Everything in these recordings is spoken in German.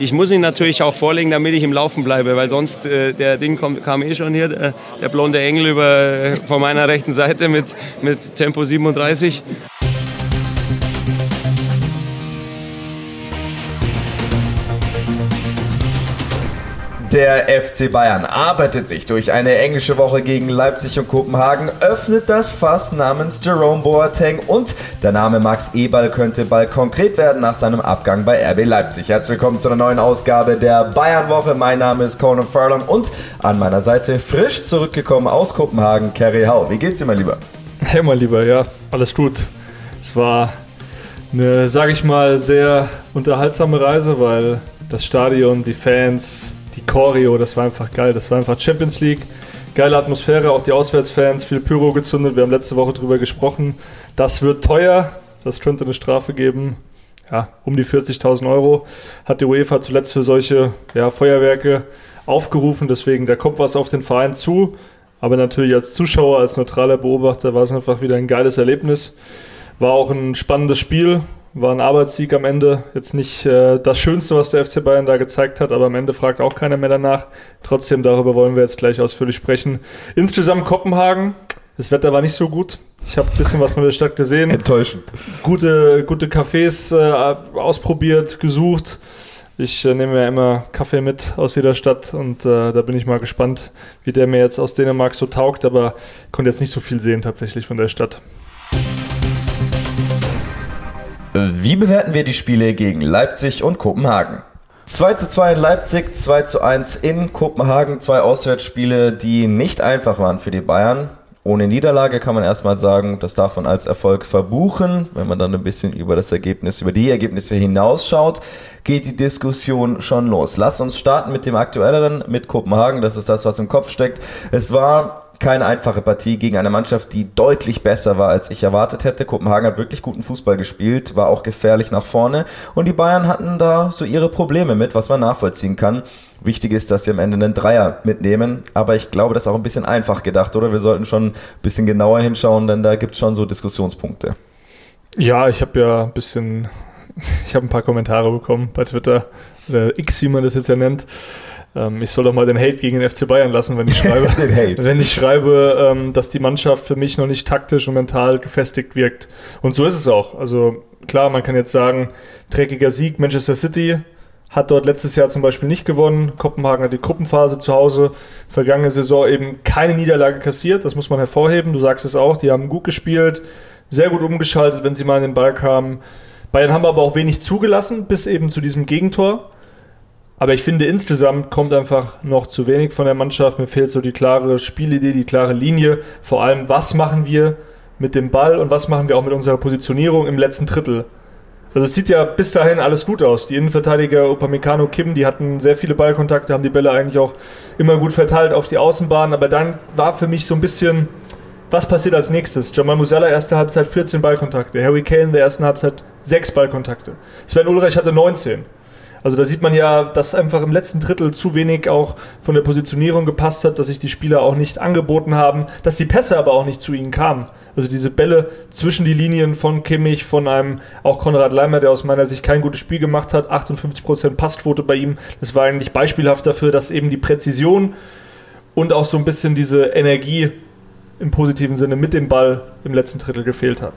ich muss ihn natürlich auch vorlegen, damit ich im Laufen bleibe, weil sonst äh, der Ding kommt, kam eh schon hier, der, der blonde Engel über, äh, von meiner rechten Seite mit, mit Tempo 37. Der FC Bayern arbeitet sich durch eine englische Woche gegen Leipzig und Kopenhagen, öffnet das Fass namens Jerome Boateng und der Name Max Eberl könnte bald konkret werden nach seinem Abgang bei RB Leipzig. Herzlich willkommen zu einer neuen Ausgabe der Bayern-Woche. Mein Name ist Conan Furlong und an meiner Seite frisch zurückgekommen aus Kopenhagen, Kerry Hau. Wie geht's dir, mein Lieber? Hey, mein Lieber, ja, alles gut. Es war eine, sage ich mal, sehr unterhaltsame Reise, weil das Stadion, die Fans, die Choreo, das war einfach geil. Das war einfach Champions League. Geile Atmosphäre, auch die Auswärtsfans, viel Pyro gezündet. Wir haben letzte Woche drüber gesprochen. Das wird teuer. Das könnte eine Strafe geben. Ja, um die 40.000 Euro hat die UEFA zuletzt für solche ja, Feuerwerke aufgerufen. Deswegen, da kommt was auf den Verein zu. Aber natürlich als Zuschauer, als neutraler Beobachter war es einfach wieder ein geiles Erlebnis. War auch ein spannendes Spiel. War ein Arbeitssieg am Ende. Jetzt nicht äh, das Schönste, was der FC Bayern da gezeigt hat, aber am Ende fragt auch keiner mehr danach. Trotzdem, darüber wollen wir jetzt gleich ausführlich sprechen. Insgesamt Kopenhagen. Das Wetter war nicht so gut. Ich habe ein bisschen was von der Stadt gesehen. Enttäuschend. Gute, gute Cafés äh, ausprobiert, gesucht. Ich äh, nehme ja immer Kaffee mit aus jeder Stadt und äh, da bin ich mal gespannt, wie der mir jetzt aus Dänemark so taugt, aber konnte jetzt nicht so viel sehen tatsächlich von der Stadt. Wie bewerten wir die Spiele gegen Leipzig und Kopenhagen? 2 zu 2 in Leipzig, 2 zu 1 in Kopenhagen. Zwei Auswärtsspiele, die nicht einfach waren für die Bayern. Ohne Niederlage kann man erstmal sagen, das darf man als Erfolg verbuchen. Wenn man dann ein bisschen über das Ergebnis, über die Ergebnisse hinausschaut, geht die Diskussion schon los. Lass uns starten mit dem aktuelleren, mit Kopenhagen. Das ist das, was im Kopf steckt. Es war keine einfache Partie gegen eine Mannschaft, die deutlich besser war, als ich erwartet hätte. Kopenhagen hat wirklich guten Fußball gespielt, war auch gefährlich nach vorne und die Bayern hatten da so ihre Probleme mit, was man nachvollziehen kann. Wichtig ist, dass sie am Ende einen Dreier mitnehmen, aber ich glaube, das ist auch ein bisschen einfach gedacht, oder? Wir sollten schon ein bisschen genauer hinschauen, denn da gibt es schon so Diskussionspunkte. Ja, ich habe ja ein bisschen, ich habe ein paar Kommentare bekommen bei Twitter, oder X, wie man das jetzt ja nennt. Ähm, ich soll doch mal den Hate gegen den FC Bayern lassen, wenn ich schreibe, wenn ich schreibe, ähm, dass die Mannschaft für mich noch nicht taktisch und mental gefestigt wirkt. Und so ist es auch. Also klar, man kann jetzt sagen, dreckiger Sieg, Manchester City hat dort letztes Jahr zum Beispiel nicht gewonnen. Kopenhagen hat die Gruppenphase zu Hause vergangene Saison eben keine Niederlage kassiert. Das muss man hervorheben. Du sagst es auch, die haben gut gespielt, sehr gut umgeschaltet, wenn sie mal in den Ball kamen. Bayern haben aber auch wenig zugelassen, bis eben zu diesem Gegentor. Aber ich finde, insgesamt kommt einfach noch zu wenig von der Mannschaft. Mir fehlt so die klare Spielidee, die klare Linie. Vor allem, was machen wir mit dem Ball und was machen wir auch mit unserer Positionierung im letzten Drittel. Also es sieht ja bis dahin alles gut aus. Die Innenverteidiger Upamecano, Kim, die hatten sehr viele Ballkontakte, haben die Bälle eigentlich auch immer gut verteilt auf die Außenbahn. Aber dann war für mich so ein bisschen, was passiert als nächstes? Jamal Musiala, erste Halbzeit 14 Ballkontakte. Harry Kane, der ersten Halbzeit 6 Ballkontakte. Sven Ulreich hatte 19. Also da sieht man ja, dass einfach im letzten Drittel zu wenig auch von der Positionierung gepasst hat, dass sich die Spieler auch nicht angeboten haben, dass die Pässe aber auch nicht zu ihnen kamen. Also diese Bälle zwischen die Linien von Kimmich, von einem auch Konrad Leimer, der aus meiner Sicht kein gutes Spiel gemacht hat, 58% Passquote bei ihm. Das war eigentlich beispielhaft dafür, dass eben die Präzision und auch so ein bisschen diese Energie im positiven Sinne mit dem Ball im letzten Drittel gefehlt hat.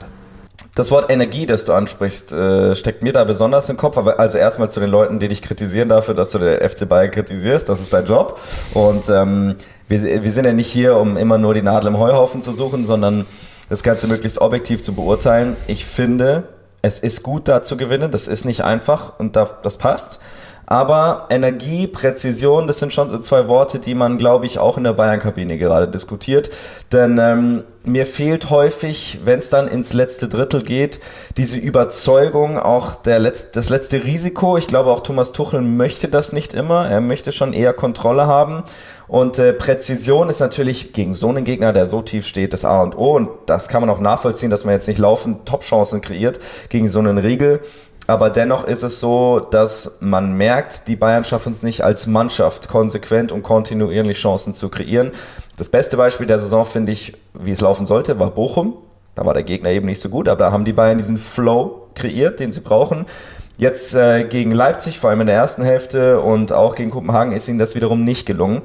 Das Wort Energie, das du ansprichst, äh, steckt mir da besonders im Kopf. Aber also erstmal zu den Leuten, die dich kritisieren dafür, dass du der FC Bayern kritisierst. Das ist dein Job. Und ähm, wir, wir sind ja nicht hier, um immer nur die Nadel im Heuhaufen zu suchen, sondern das Ganze möglichst objektiv zu beurteilen. Ich finde, es ist gut, da zu gewinnen. Das ist nicht einfach und das passt. Aber Energie, Präzision, das sind schon so zwei Worte, die man, glaube ich, auch in der Bayern-Kabine gerade diskutiert. Denn ähm, mir fehlt häufig, wenn es dann ins letzte Drittel geht, diese Überzeugung, auch der Letz das letzte Risiko. Ich glaube, auch Thomas Tuchel möchte das nicht immer. Er möchte schon eher Kontrolle haben. Und äh, Präzision ist natürlich gegen so einen Gegner, der so tief steht, das A und O. Und das kann man auch nachvollziehen, dass man jetzt nicht laufend Top-Chancen kreiert gegen so einen Riegel. Aber dennoch ist es so, dass man merkt, die Bayern schaffen es nicht als Mannschaft konsequent und kontinuierlich Chancen zu kreieren. Das beste Beispiel der Saison finde ich, wie es laufen sollte, war Bochum. Da war der Gegner eben nicht so gut, aber da haben die Bayern diesen Flow kreiert, den sie brauchen. Jetzt äh, gegen Leipzig, vor allem in der ersten Hälfte und auch gegen Kopenhagen ist ihnen das wiederum nicht gelungen.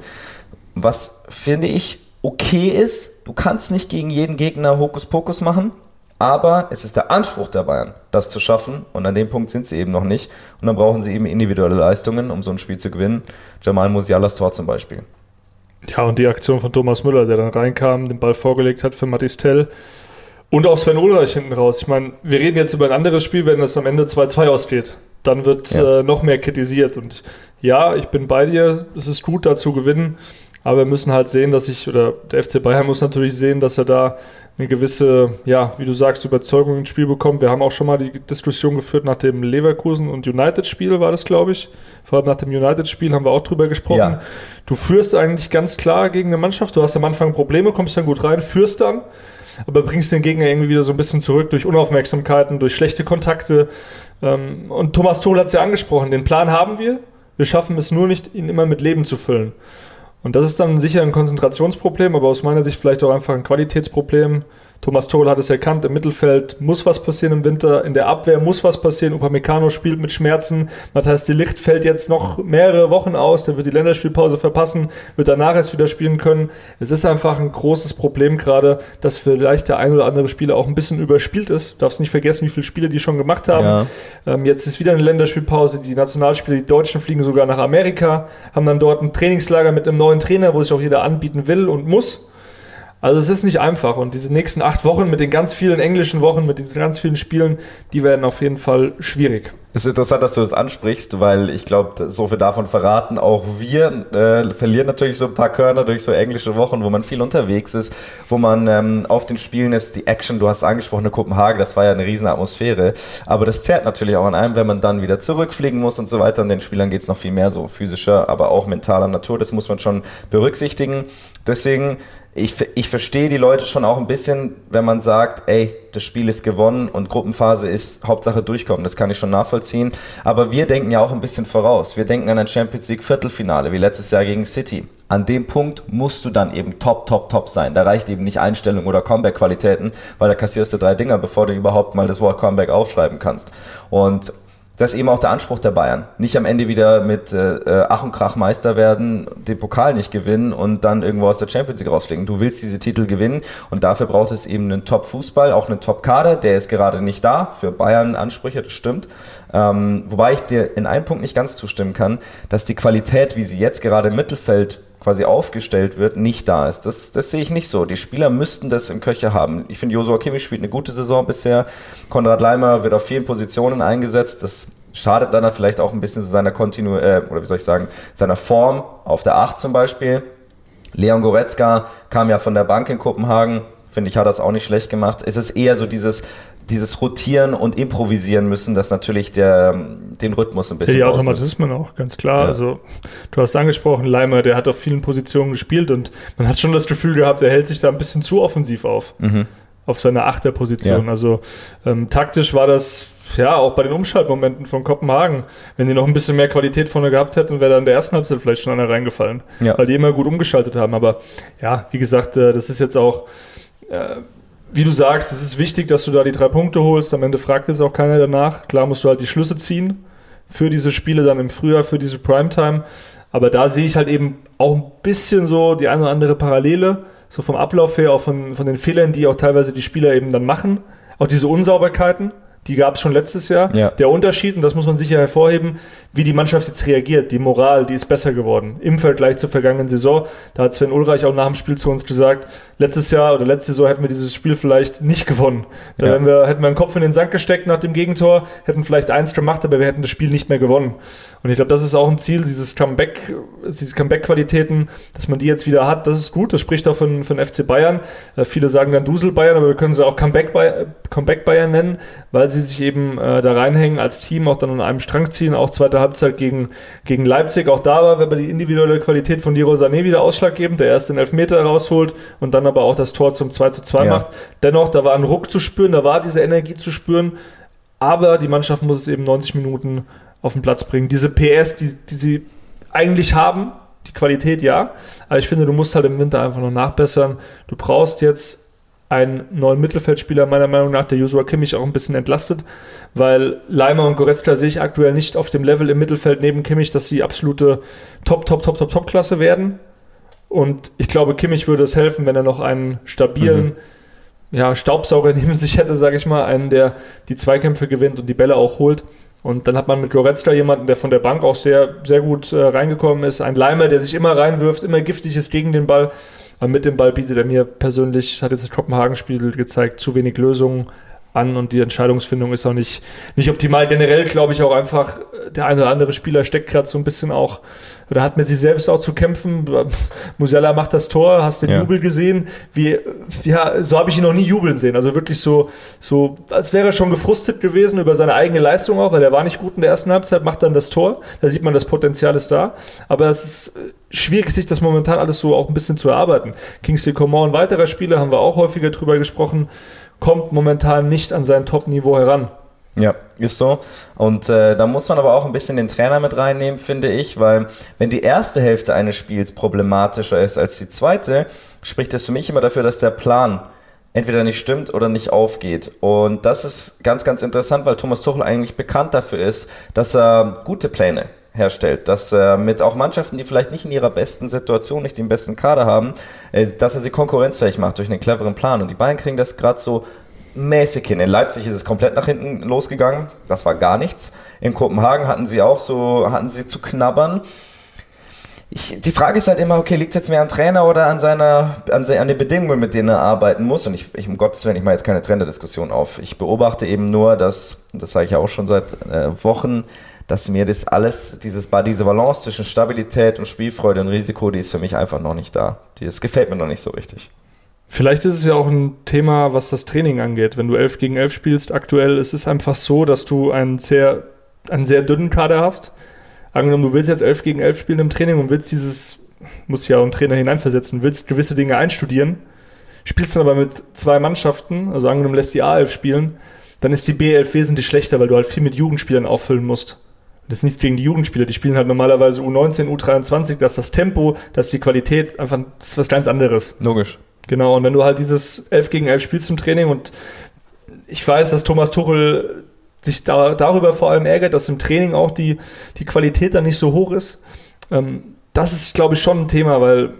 Was finde ich okay ist, du kannst nicht gegen jeden Gegner Hokuspokus machen, aber es ist der Anspruch der Bayern, das zu schaffen und an dem Punkt sind sie eben noch nicht und dann brauchen sie eben individuelle Leistungen, um so ein Spiel zu gewinnen. Jamal Musialas Tor zum Beispiel. Ja, und die Aktion von Thomas Müller, der dann reinkam, den Ball vorgelegt hat für Matistel. Und auch Sven Ulreich hinten raus. Ich meine, wir reden jetzt über ein anderes Spiel, wenn das am Ende 2-2 ausgeht. Dann wird ja. äh, noch mehr kritisiert. Und ja, ich bin bei dir. Es ist gut, da zu gewinnen. Aber wir müssen halt sehen, dass ich, oder der FC Bayern muss natürlich sehen, dass er da eine gewisse, ja, wie du sagst, Überzeugung ins Spiel bekommt. Wir haben auch schon mal die Diskussion geführt nach dem Leverkusen und United-Spiel, war das, glaube ich. Vor allem nach dem United-Spiel haben wir auch drüber gesprochen. Ja. Du führst eigentlich ganz klar gegen eine Mannschaft. Du hast am Anfang Probleme, kommst dann gut rein, führst dann, aber bringst den Gegner irgendwie wieder so ein bisschen zurück durch Unaufmerksamkeiten, durch schlechte Kontakte. Ähm, und Thomas Tohl hat es ja angesprochen. Den Plan haben wir. Wir schaffen es nur nicht, ihn immer mit Leben zu füllen. Und das ist dann sicher ein Konzentrationsproblem, aber aus meiner Sicht vielleicht auch einfach ein Qualitätsproblem. Thomas Toll hat es erkannt, im Mittelfeld muss was passieren im Winter, in der Abwehr muss was passieren. Upamecano spielt mit Schmerzen, Matthias de Licht fällt jetzt noch mehrere Wochen aus, der wird die Länderspielpause verpassen, wird danach erst wieder spielen können. Es ist einfach ein großes Problem gerade, dass vielleicht der ein oder andere Spieler auch ein bisschen überspielt ist. Du darfst nicht vergessen, wie viele Spiele die schon gemacht haben. Ja. Ähm, jetzt ist wieder eine Länderspielpause, die Nationalspieler, die Deutschen fliegen sogar nach Amerika, haben dann dort ein Trainingslager mit einem neuen Trainer, wo sich auch jeder anbieten will und muss. Also es ist nicht einfach und diese nächsten acht Wochen mit den ganz vielen englischen Wochen, mit diesen ganz vielen Spielen, die werden auf jeden Fall schwierig. Es ist interessant, dass du das ansprichst, weil ich glaube, so viel davon verraten, auch wir äh, verlieren natürlich so ein paar Körner durch so englische Wochen, wo man viel unterwegs ist, wo man ähm, auf den Spielen ist, die Action, du hast angesprochen, eine Kopenhagen, das war ja eine riesen Atmosphäre, aber das zerrt natürlich auch an einem, wenn man dann wieder zurückfliegen muss und so weiter. Und den Spielern geht es noch viel mehr so physischer, aber auch mentaler Natur, das muss man schon berücksichtigen. Deswegen ich, ich verstehe die Leute schon auch ein bisschen, wenn man sagt, ey, das Spiel ist gewonnen und Gruppenphase ist Hauptsache durchkommen. Das kann ich schon nachvollziehen. Aber wir denken ja auch ein bisschen voraus. Wir denken an ein Champions League Viertelfinale, wie letztes Jahr gegen City. An dem Punkt musst du dann eben top, top, top sein. Da reicht eben nicht Einstellung oder Comeback-Qualitäten, weil da kassierst du drei Dinger, bevor du überhaupt mal das Wort Comeback aufschreiben kannst. Und das ist eben auch der Anspruch der Bayern. Nicht am Ende wieder mit äh, äh, Ach und Krach Meister werden, den Pokal nicht gewinnen und dann irgendwo aus der Champions League rausfliegen. Du willst diese Titel gewinnen und dafür braucht es eben einen Top-Fußball, auch einen Top-Kader. Der ist gerade nicht da für Bayern-Ansprüche, das stimmt. Ähm, wobei ich dir in einem Punkt nicht ganz zustimmen kann, dass die Qualität, wie sie jetzt gerade im Mittelfeld quasi aufgestellt wird, nicht da ist. Das, das sehe ich nicht so. Die Spieler müssten das im Köcher haben. Ich finde, Josua Kimmich spielt eine gute Saison bisher. Konrad Leimer wird auf vielen Positionen eingesetzt. Das schadet dann vielleicht auch ein bisschen seiner Kontinu äh, oder wie soll ich sagen, seiner Form auf der 8 zum Beispiel. Leon Goretzka kam ja von der Bank in Kopenhagen. Finde ich, hat das auch nicht schlecht gemacht. Es ist eher so dieses, dieses Rotieren und Improvisieren müssen, das natürlich der, den Rhythmus ein bisschen. Ja, die Automatismen auch, ganz klar. Ja. Also, du hast angesprochen, Leimer, der hat auf vielen Positionen gespielt und man hat schon das Gefühl gehabt, er hält sich da ein bisschen zu offensiv auf. Mhm. Auf seiner Achterposition. Ja. Also, ähm, taktisch war das ja, auch bei den Umschaltmomenten von Kopenhagen, wenn die noch ein bisschen mehr Qualität vorne gehabt hätten, wäre da in der ersten Halbzeit vielleicht schon einer reingefallen. Ja. Weil die immer gut umgeschaltet haben. Aber ja, wie gesagt, äh, das ist jetzt auch äh, wie du sagst, es ist wichtig, dass du da die drei Punkte holst. Am Ende fragt jetzt auch keiner danach. Klar musst du halt die Schlüsse ziehen für diese Spiele dann im Frühjahr, für diese Primetime. Aber da sehe ich halt eben auch ein bisschen so die eine oder andere Parallele, so vom Ablauf her, auch von, von den Fehlern, die auch teilweise die Spieler eben dann machen. Auch diese Unsauberkeiten, die gab es schon letztes Jahr. Ja. Der Unterschied, und das muss man sicher hervorheben, wie die Mannschaft jetzt reagiert. Die Moral, die ist besser geworden im Vergleich zur vergangenen Saison. Da hat Sven Ulreich auch nach dem Spiel zu uns gesagt, letztes Jahr oder letzte Saison hätten wir dieses Spiel vielleicht nicht gewonnen. Da ja. wir, hätten wir einen Kopf in den Sand gesteckt nach dem Gegentor, hätten vielleicht eins gemacht, aber wir hätten das Spiel nicht mehr gewonnen. Und ich glaube, das ist auch ein Ziel, dieses Comeback, diese Comeback-Qualitäten, dass man die jetzt wieder hat, das ist gut. Das spricht auch von, von FC Bayern. Äh, viele sagen dann Dusel Bayern, aber wir können sie auch Comeback, Comeback Bayern nennen, weil sie sich eben äh, da reinhängen als Team, auch dann an einem Strang ziehen, auch zweite Halbzeit gegen, gegen Leipzig. Auch da war aber die individuelle Qualität von Diro Sané wieder ausschlaggebend, der erst den Elfmeter rausholt und dann aber auch das Tor zum 2 zu 2 ja. macht. Dennoch, da war ein Ruck zu spüren, da war diese Energie zu spüren, aber die Mannschaft muss es eben 90 Minuten auf den Platz bringen. Diese PS, die, die sie eigentlich haben, die Qualität ja, aber ich finde, du musst halt im Winter einfach noch nachbessern. Du brauchst jetzt einen neuen Mittelfeldspieler, meiner Meinung nach, der Joshua Kimmich auch ein bisschen entlastet, weil Leimer und Goretzka sehe ich aktuell nicht auf dem Level im Mittelfeld neben Kimmich, dass sie absolute Top, Top, Top, Top, Top-Klasse werden. Und ich glaube, Kimmich würde es helfen, wenn er noch einen stabilen mhm. ja, Staubsauger neben sich hätte, sage ich mal, einen, der die Zweikämpfe gewinnt und die Bälle auch holt. Und dann hat man mit Goretzka jemanden, der von der Bank auch sehr, sehr gut äh, reingekommen ist. Ein Leimer, der sich immer reinwirft, immer giftig ist gegen den Ball. Aber mit dem Ball bietet er mir persönlich, hat jetzt das Kopenhagen-Spiel gezeigt, zu wenig Lösungen an und die Entscheidungsfindung ist auch nicht, nicht optimal. Generell glaube ich auch einfach, der eine oder andere Spieler steckt gerade so ein bisschen auch, oder hat mit sich selbst auch zu kämpfen. Musiala macht das Tor, hast den ja. Jubel gesehen. Wie, ja, so habe ich ihn noch nie jubeln sehen. Also wirklich so, so, als wäre er schon gefrustet gewesen über seine eigene Leistung auch, weil er war nicht gut in der ersten Halbzeit, macht dann das Tor. Da sieht man, das Potenzial ist da. Aber es ist schwierig, sich das momentan alles so auch ein bisschen zu erarbeiten. Kingsley Coman, weiterer Spieler, haben wir auch häufiger drüber gesprochen kommt momentan nicht an sein Top-Niveau heran. Ja, ist so. Und äh, da muss man aber auch ein bisschen den Trainer mit reinnehmen, finde ich, weil wenn die erste Hälfte eines Spiels problematischer ist als die zweite, spricht das für mich immer dafür, dass der Plan entweder nicht stimmt oder nicht aufgeht. Und das ist ganz, ganz interessant, weil Thomas Tuchel eigentlich bekannt dafür ist, dass er gute Pläne herstellt, dass er mit auch Mannschaften, die vielleicht nicht in ihrer besten Situation, nicht den besten Kader haben, äh, dass er sie konkurrenzfähig macht durch einen cleveren Plan. Und die Bayern kriegen das gerade so mäßig hin. In Leipzig ist es komplett nach hinten losgegangen. Das war gar nichts. In Kopenhagen hatten sie auch so, hatten sie zu knabbern. Ich, die Frage ist halt immer, okay, liegt es jetzt mehr am Trainer oder an seiner, an, an den Bedingungen, mit denen er arbeiten muss? Und ich, ich um Gottes Willen, ich mache jetzt keine Trainerdiskussion auf. Ich beobachte eben nur, dass, das sage ich ja auch schon seit äh, Wochen, dass mir das alles, dieses, diese Balance zwischen Stabilität und Spielfreude und Risiko, die ist für mich einfach noch nicht da. das gefällt mir noch nicht so richtig. Vielleicht ist es ja auch ein Thema, was das Training angeht. Wenn du 11 gegen 11 spielst, aktuell ist es einfach so, dass du einen sehr, einen sehr dünnen Kader hast. Angenommen, du willst jetzt 11 gegen 11 spielen im Training und willst dieses, muss ja auch ein Trainer hineinversetzen, willst gewisse Dinge einstudieren, spielst dann aber mit zwei Mannschaften, also angenommen, lässt die A11 spielen, dann ist die B11 wesentlich schlechter, weil du halt viel mit Jugendspielern auffüllen musst. Das ist nichts gegen die Jugendspieler, die spielen halt normalerweise U19, U23, das ist das Tempo, das ist die Qualität, einfach das ist was ganz anderes. Logisch. Genau, und wenn du halt dieses 11 gegen 11 spielst im Training und ich weiß, dass Thomas Tuchel sich da, darüber vor allem ärgert, dass im Training auch die, die Qualität dann nicht so hoch ist. Ähm, das ist, glaube ich, schon ein Thema, weil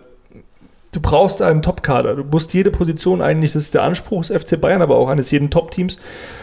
du brauchst einen Top-Kader. Du musst jede Position eigentlich, das ist der Anspruch des FC Bayern, aber auch eines jeden Top-Teams,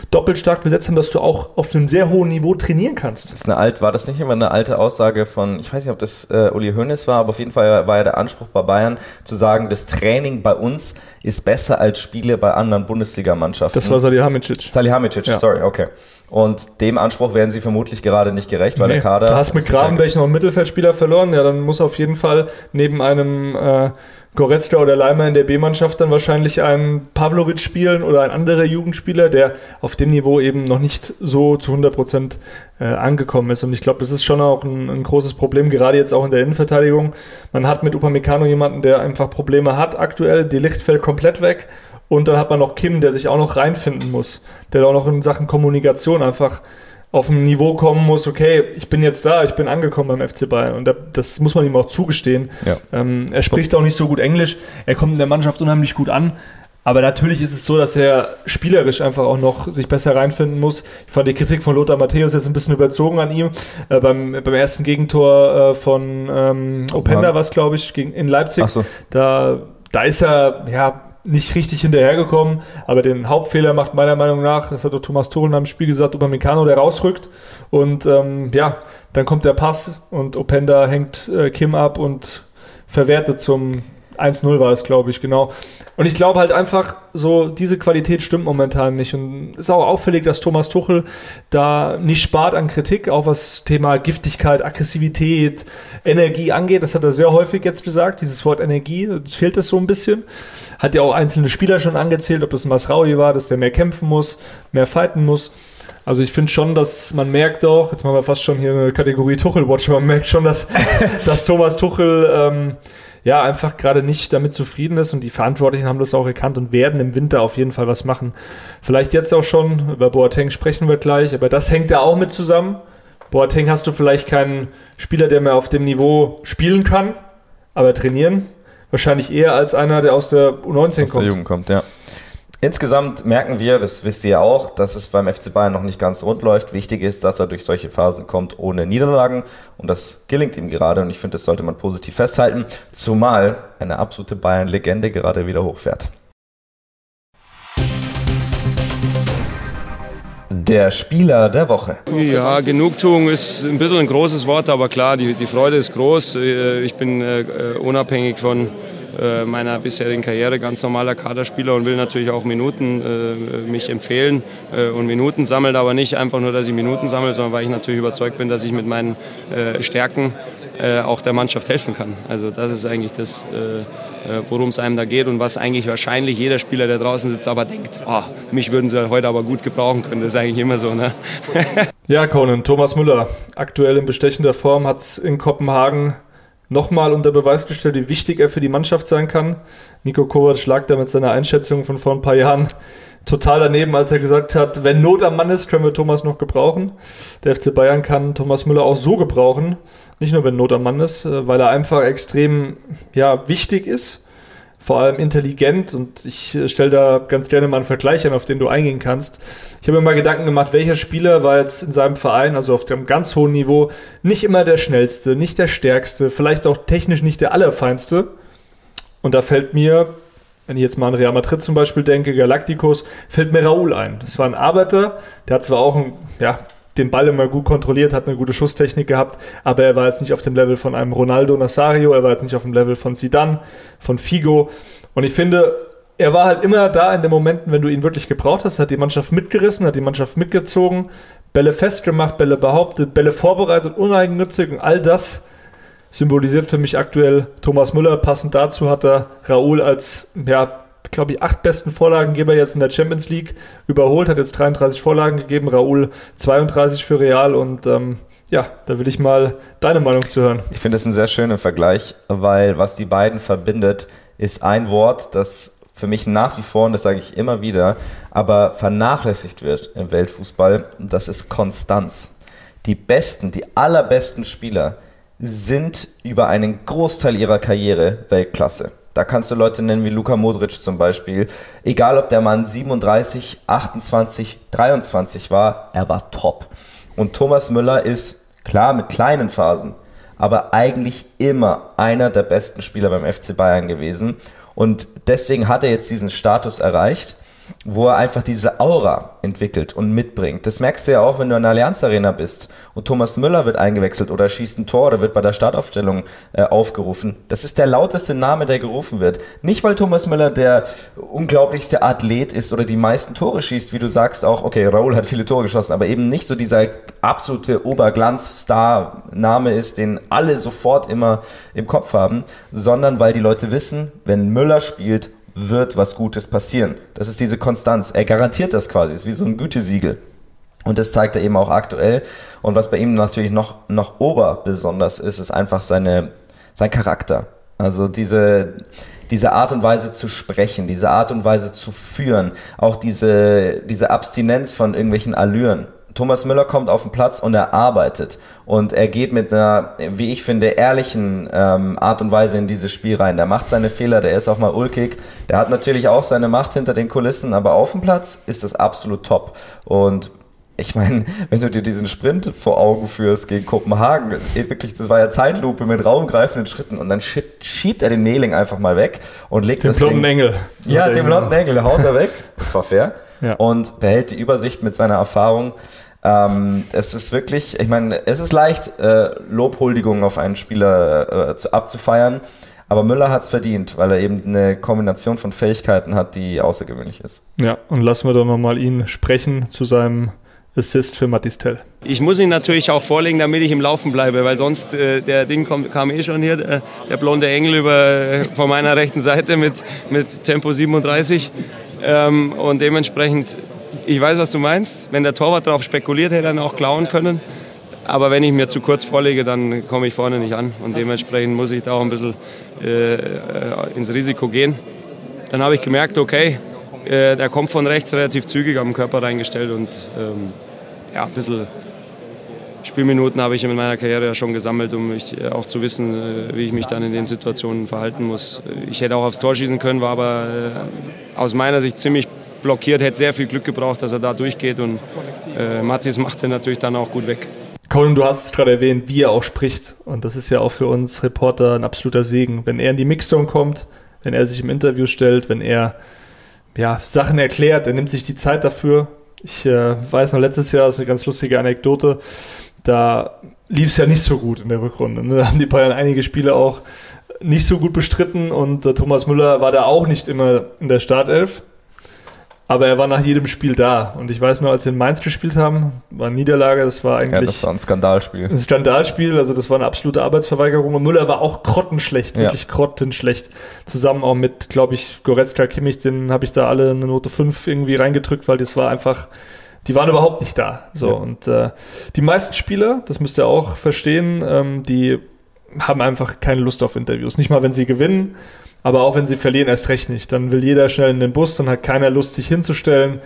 doppelt stark besetzt haben, dass du auch auf einem sehr hohen Niveau trainieren kannst. Das ist eine alte, war das nicht immer eine alte Aussage von, ich weiß nicht, ob das äh, Uli Hoeneß war, aber auf jeden Fall war ja der Anspruch bei Bayern zu sagen, das Training bei uns ist besser als Spiele bei anderen Bundesligamannschaften. Das war Salihamidzic. Salihamidzic, ja. sorry, okay. Und dem Anspruch werden sie vermutlich gerade nicht gerecht, weil nee, der Kader. Du hast mit Gravenberg noch einen Mittelfeldspieler verloren, ja, dann muss auf jeden Fall neben einem äh, Goretzka oder Leimer in der B-Mannschaft dann wahrscheinlich einen Pavlovic spielen oder ein anderer Jugendspieler, der auf dem Niveau eben noch nicht so zu 100 Prozent äh, angekommen ist. Und ich glaube, das ist schon auch ein, ein, großes Problem, gerade jetzt auch in der Innenverteidigung. Man hat mit Upamecano jemanden, der einfach Probleme hat aktuell. Die Licht fällt komplett weg. Und dann hat man noch Kim, der sich auch noch reinfinden muss, der auch noch in Sachen Kommunikation einfach auf ein Niveau kommen muss, okay, ich bin jetzt da, ich bin angekommen beim FC Bayern und das muss man ihm auch zugestehen. Ja. Ähm, er spricht auch nicht so gut Englisch, er kommt in der Mannschaft unheimlich gut an, aber natürlich ist es so, dass er spielerisch einfach auch noch sich besser reinfinden muss. Ich fand die Kritik von Lothar Matthäus jetzt ein bisschen überzogen an ihm. Äh, beim, beim ersten Gegentor äh, von ähm, Openda war es, glaube ich, gegen, in Leipzig. So. Da, da ist er, ja, nicht richtig hinterhergekommen, aber den Hauptfehler macht meiner Meinung nach, das hat auch Thomas Tuchel nach Spiel gesagt, Upamecano, der rausrückt und ähm, ja, dann kommt der Pass und Openda hängt äh, Kim ab und verwertet zum 1-0 war es, glaube ich, genau. Und ich glaube halt einfach, so diese Qualität stimmt momentan nicht. Und es ist auch auffällig, dass Thomas Tuchel da nicht spart an Kritik, auch was Thema Giftigkeit, Aggressivität, Energie angeht. Das hat er sehr häufig jetzt gesagt, dieses Wort Energie. Fehlt es so ein bisschen. Hat ja auch einzelne Spieler schon angezählt, ob das Masraui war, dass der mehr kämpfen muss, mehr fighten muss. Also ich finde schon, dass man merkt auch, jetzt machen wir fast schon hier eine Kategorie Tuchel-Watch, man merkt schon, dass, dass Thomas Tuchel ähm, ja, einfach gerade nicht damit zufrieden ist und die Verantwortlichen haben das auch erkannt und werden im Winter auf jeden Fall was machen. Vielleicht jetzt auch schon, über Boateng sprechen wir gleich, aber das hängt ja auch mit zusammen. Boateng hast du vielleicht keinen Spieler, der mehr auf dem Niveau spielen kann, aber trainieren. Wahrscheinlich eher als einer, der aus der U19 aus kommt. Der Jugend kommt, ja. Insgesamt merken wir, das wisst ihr ja auch, dass es beim FC Bayern noch nicht ganz rund läuft. Wichtig ist, dass er durch solche Phasen kommt ohne Niederlagen und das gelingt ihm gerade und ich finde, das sollte man positiv festhalten, zumal eine absolute Bayern-Legende gerade wieder hochfährt. Der Spieler der Woche. Ja, Genugtuung ist ein bisschen ein großes Wort, aber klar, die, die Freude ist groß. Äh, ich bin äh, unabhängig von äh, meiner bisherigen Karriere ganz normaler Kaderspieler und will natürlich auch Minuten äh, mich empfehlen äh, und Minuten sammeln, aber nicht einfach nur, dass ich Minuten sammle, sondern weil ich natürlich überzeugt bin, dass ich mit meinen äh, Stärken äh, auch der Mannschaft helfen kann. Also das ist eigentlich das, worum es einem da geht und was eigentlich wahrscheinlich jeder Spieler, der draußen sitzt, aber denkt, oh, mich würden sie heute aber gut gebrauchen können. Das ist eigentlich immer so. Ne? ja, Conan, Thomas Müller, aktuell in bestechender Form, hat es in Kopenhagen nochmal unter Beweis gestellt, wie wichtig er für die Mannschaft sein kann. Nico Kovac lag da mit seiner Einschätzung von vor ein paar Jahren total daneben, als er gesagt hat, wenn Not am Mann ist, können wir Thomas noch gebrauchen. Der FC Bayern kann Thomas Müller auch so gebrauchen, nicht nur wenn Not am Mann ist, äh, weil er einfach extrem ja, wichtig ist vor allem intelligent und ich äh, stelle da ganz gerne mal einen Vergleich an, auf den du eingehen kannst. Ich habe mir mal Gedanken gemacht, welcher Spieler war jetzt in seinem Verein, also auf dem ganz hohen Niveau, nicht immer der schnellste, nicht der stärkste, vielleicht auch technisch nicht der allerfeinste. Und da fällt mir, wenn ich jetzt mal an Real Madrid zum Beispiel denke, Galacticos, fällt mir Raúl ein. Das war ein Arbeiter, der hat zwar auch ein, ja, den Ball immer gut kontrolliert, hat eine gute Schusstechnik gehabt, aber er war jetzt nicht auf dem Level von einem Ronaldo Nazario, er war jetzt nicht auf dem Level von Zidane, von Figo. Und ich finde, er war halt immer da in den Momenten, wenn du ihn wirklich gebraucht hast, hat die Mannschaft mitgerissen, hat die Mannschaft mitgezogen, Bälle festgemacht, Bälle behauptet, Bälle vorbereitet, uneigennützig und all das symbolisiert für mich aktuell Thomas Müller. Passend dazu hat er Raoul als ja, glaube ich, acht besten Vorlagengeber jetzt in der Champions League überholt, hat jetzt 33 Vorlagen gegeben, Raúl 32 für Real und ähm, ja, da will ich mal deine Meinung zu hören. Ich finde das ein sehr schöner Vergleich, weil was die beiden verbindet, ist ein Wort, das für mich nach wie vor, und das sage ich immer wieder, aber vernachlässigt wird im Weltfußball, das ist Konstanz. Die besten, die allerbesten Spieler sind über einen Großteil ihrer Karriere Weltklasse. Da kannst du Leute nennen wie Luka Modric zum Beispiel. Egal, ob der Mann 37, 28, 23 war, er war top. Und Thomas Müller ist klar mit kleinen Phasen, aber eigentlich immer einer der besten Spieler beim FC Bayern gewesen. Und deswegen hat er jetzt diesen Status erreicht wo er einfach diese Aura entwickelt und mitbringt. Das merkst du ja auch, wenn du in der Allianz Arena bist und Thomas Müller wird eingewechselt oder schießt ein Tor oder wird bei der Startaufstellung äh, aufgerufen. Das ist der lauteste Name, der gerufen wird. Nicht, weil Thomas Müller der unglaublichste Athlet ist oder die meisten Tore schießt, wie du sagst auch, okay, Raul hat viele Tore geschossen, aber eben nicht so dieser absolute Oberglanz-Star-Name ist, den alle sofort immer im Kopf haben, sondern weil die Leute wissen, wenn Müller spielt, wird was Gutes passieren. Das ist diese Konstanz. Er garantiert das quasi, ist wie so ein Gütesiegel. Und das zeigt er eben auch aktuell. Und was bei ihm natürlich noch, noch ober besonders ist, ist einfach seine, sein Charakter. Also diese, diese Art und Weise zu sprechen, diese Art und Weise zu führen, auch diese, diese Abstinenz von irgendwelchen Allüren. Thomas Müller kommt auf den Platz und er arbeitet. Und er geht mit einer, wie ich finde, ehrlichen ähm, Art und Weise in dieses Spiel rein. Der macht seine Fehler, der ist auch mal ulkig. Der hat natürlich auch seine Macht hinter den Kulissen, aber auf dem Platz ist das absolut top. Und ich meine, wenn du dir diesen Sprint vor Augen führst gegen Kopenhagen, eh, wirklich, das war ja Zeitlupe mit raumgreifenden Schritten und dann schiebt er den Mehling einfach mal weg und legt den das blonden Ding, Engel. Ja, den blonden Engel haut er weg. Das war fair. Ja. Und behält die Übersicht mit seiner Erfahrung. Ähm, es ist wirklich, ich meine, es ist leicht, äh, Lobhuldigungen auf einen Spieler äh, zu, abzufeiern, aber Müller hat es verdient, weil er eben eine Kombination von Fähigkeiten hat, die außergewöhnlich ist. Ja, und lassen wir doch nochmal ihn sprechen zu seinem Assist für Matistel. Ich muss ihn natürlich auch vorlegen, damit ich im Laufen bleibe, weil sonst äh, der Ding kommt, kam eh schon hier, der, der blonde Engel über, äh, von meiner rechten Seite mit, mit Tempo 37. Ähm, und dementsprechend ich weiß, was du meinst. Wenn der Torwart darauf spekuliert, hätte er dann auch klauen können. Aber wenn ich mir zu kurz vorlege, dann komme ich vorne nicht an. Und dementsprechend muss ich da auch ein bisschen äh, äh, ins Risiko gehen. Dann habe ich gemerkt, okay, äh, der kommt von rechts relativ zügig am Körper reingestellt. Und ähm, ja, ein bisschen Spielminuten habe ich in meiner Karriere ja schon gesammelt, um mich äh, auch zu wissen, äh, wie ich mich dann in den Situationen verhalten muss. Ich hätte auch aufs Tor schießen können, war aber aus meiner Sicht ziemlich blockiert, hätte sehr viel Glück gebraucht, dass er da durchgeht und äh, Mathis macht er natürlich dann auch gut weg. Colin, du hast es gerade erwähnt, wie er auch spricht. Und das ist ja auch für uns Reporter ein absoluter Segen. Wenn er in die Mixzone kommt, wenn er sich im Interview stellt, wenn er ja, Sachen erklärt, er nimmt sich die Zeit dafür. Ich äh, weiß noch, letztes Jahr ist eine ganz lustige Anekdote. Da lief es ja nicht so gut in der Rückrunde. Ne? Da haben die Bayern einige Spiele auch nicht so gut bestritten und äh, Thomas Müller war da auch nicht immer in der Startelf. Aber er war nach jedem Spiel da. Und ich weiß nur, als wir in Mainz gespielt haben, war Niederlage, das war eigentlich. Ja, das war ein Skandalspiel. Ein Skandalspiel, also das war eine absolute Arbeitsverweigerung. Und Müller war auch grottenschlecht, ja. wirklich grottenschlecht. Zusammen auch mit, glaube ich, Goretzka, Kimmich, den habe ich da alle eine Note 5 irgendwie reingedrückt, weil das war einfach. Die waren überhaupt nicht da. So, ja. und äh, die meisten Spieler, das müsst ihr auch verstehen, ähm, die haben einfach keine Lust auf Interviews. Nicht mal, wenn sie gewinnen aber auch wenn sie verlieren, erst recht nicht. Dann will jeder schnell in den Bus, dann hat keiner Lust, sich hinzustellen,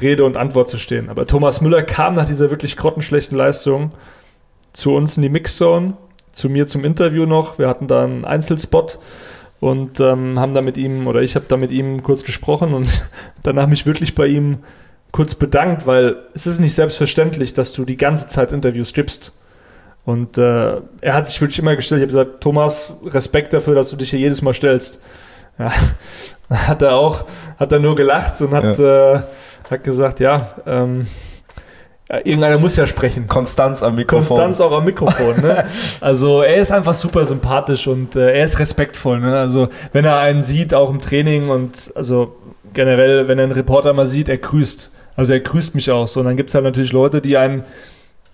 Rede und Antwort zu stehen. Aber Thomas Müller kam nach dieser wirklich grottenschlechten Leistung zu uns in die Mixzone, zu mir zum Interview noch. Wir hatten da einen Einzelspot und ähm, haben da mit ihm, oder ich habe da mit ihm kurz gesprochen und danach mich wirklich bei ihm kurz bedankt, weil es ist nicht selbstverständlich, dass du die ganze Zeit Interviews gibst. Und äh, er hat sich wirklich immer gestellt. Ich habe gesagt, Thomas, Respekt dafür, dass du dich hier jedes Mal stellst. Ja, hat er auch, hat er nur gelacht und hat, ja. äh, hat gesagt, ja, ähm, irgendeiner muss ja sprechen. Konstanz am Mikrofon. Konstanz auch am Mikrofon. Ne? Also er ist einfach super sympathisch und äh, er ist respektvoll. Ne? Also wenn er einen sieht, auch im Training und also generell, wenn er einen Reporter mal sieht, er grüßt. Also er grüßt mich auch so. Und dann gibt es halt natürlich Leute, die einen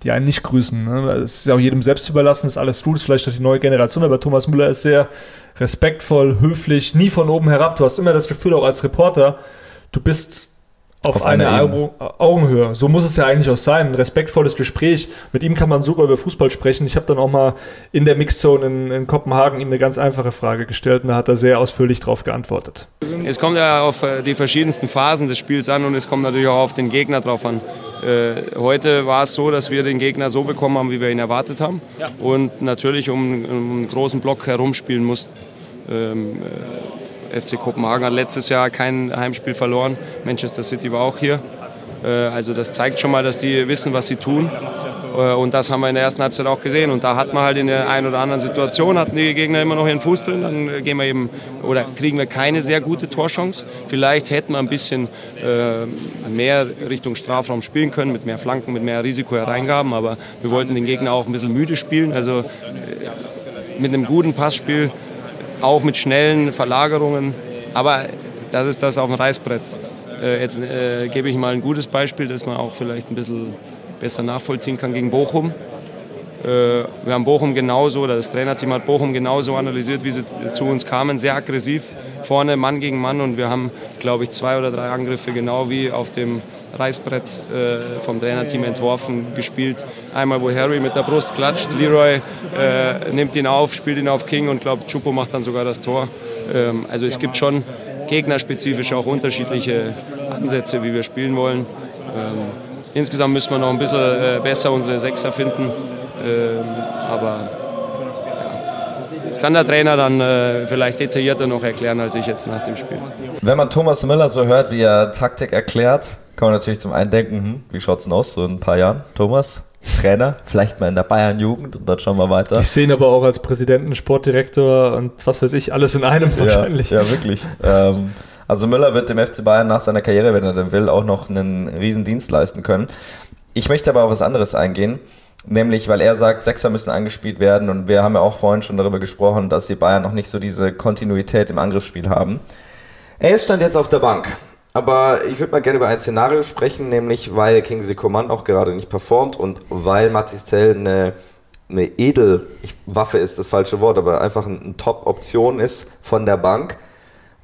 die einen nicht grüßen. Ne? Es ist ja auch jedem selbst überlassen, ist alles gut, ist vielleicht auch die neue Generation, aber Thomas Müller ist sehr respektvoll, höflich, nie von oben herab. Du hast immer das Gefühl, auch als Reporter, du bist auf, auf einer eine Augenhöhe. So muss es ja eigentlich auch sein. Ein respektvolles Gespräch. Mit ihm kann man super über Fußball sprechen. Ich habe dann auch mal in der Mixzone in, in, Kopenhagen ihm eine ganz einfache Frage gestellt und da hat er sehr ausführlich darauf geantwortet. Es kommt ja auf äh, die verschiedensten Phasen des Spiels an und es kommt natürlich auch auf den Gegner drauf an. Äh, heute war es so, dass wir den Gegner so bekommen haben, wie wir ihn erwartet haben ja. und natürlich um, um, einen großen Block herumspielen mussten. Ähm, äh, FC Kopenhagen hat letztes Jahr kein Heimspiel verloren. Manchester City war auch hier. Äh, also das zeigt schon mal, dass die wissen, was sie tun. Äh, und das haben wir in der ersten Halbzeit auch gesehen. Und da hat man halt in der einen oder anderen Situation, hatten die Gegner immer noch ihren Fuß drin, dann gehen wir eben, oder kriegen wir keine sehr gute Torchance. Vielleicht hätten wir ein bisschen äh, mehr Richtung Strafraum spielen können, mit mehr Flanken, mit mehr Risikohereingaben. Aber wir wollten den Gegner auch ein bisschen müde spielen. Also äh, mit einem guten Passspiel, auch mit schnellen Verlagerungen. Aber das ist das auf dem Reißbrett. Äh, jetzt äh, gebe ich mal ein gutes Beispiel, dass man auch vielleicht ein bisschen besser nachvollziehen kann gegen Bochum. Äh, wir haben Bochum genauso, oder das Trainerteam hat Bochum genauso analysiert, wie sie zu uns kamen, sehr aggressiv, vorne Mann gegen Mann und wir haben, glaube ich, zwei oder drei Angriffe genau wie auf dem Reißbrett äh, vom Trainerteam entworfen, gespielt. Einmal, wo Harry mit der Brust klatscht, Leroy äh, nimmt ihn auf, spielt ihn auf King und glaube, Chupo macht dann sogar das Tor. Ähm, also es gibt schon gegnerspezifisch auch unterschiedliche Ansätze, wie wir spielen wollen. Ähm, Insgesamt müssen wir noch ein bisschen äh, besser unsere Sechser finden. Ähm, aber das kann der Trainer dann äh, vielleicht detaillierter noch erklären als ich jetzt nach dem Spiel. Wenn man Thomas Müller so hört, wie er Taktik erklärt, kann man natürlich zum einen denken, hm, wie schaut es denn aus so in ein paar Jahren, Thomas? Trainer, vielleicht mal in der Bayern-Jugend und dann schauen wir weiter. Ich sehe ihn aber auch als Präsidenten, Sportdirektor und was weiß ich, alles in einem wahrscheinlich. Ja, ja wirklich. ähm, also Müller wird dem FC Bayern nach seiner Karriere, wenn er denn will, auch noch einen riesen Dienst leisten können. Ich möchte aber auf was anderes eingehen. Nämlich, weil er sagt, Sechser müssen angespielt werden und wir haben ja auch vorhin schon darüber gesprochen, dass die Bayern noch nicht so diese Kontinuität im Angriffsspiel haben. Er ist stand jetzt auf der Bank. Aber ich würde mal gerne über ein Szenario sprechen, nämlich weil Kingsley Coman auch gerade nicht performt und weil Matis Zell eine, eine Edelwaffe ist, das falsche Wort, aber einfach eine Top-Option ist von der Bank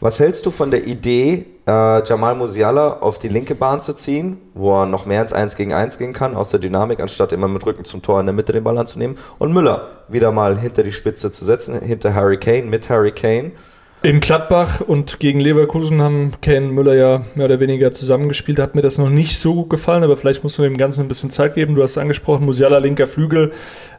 was hältst du von der Idee, äh, Jamal Musiala auf die linke Bahn zu ziehen, wo er noch mehr ins 1 gegen 1 gehen kann, aus der Dynamik, anstatt immer mit Rücken zum Tor in der Mitte den Ball anzunehmen, und Müller wieder mal hinter die Spitze zu setzen, hinter Harry Kane, mit Harry Kane. In Gladbach und gegen Leverkusen haben Kane Müller ja mehr oder weniger zusammengespielt. Hat mir das noch nicht so gut gefallen, aber vielleicht muss man dem Ganzen ein bisschen Zeit geben. Du hast angesprochen, Musiala linker Flügel.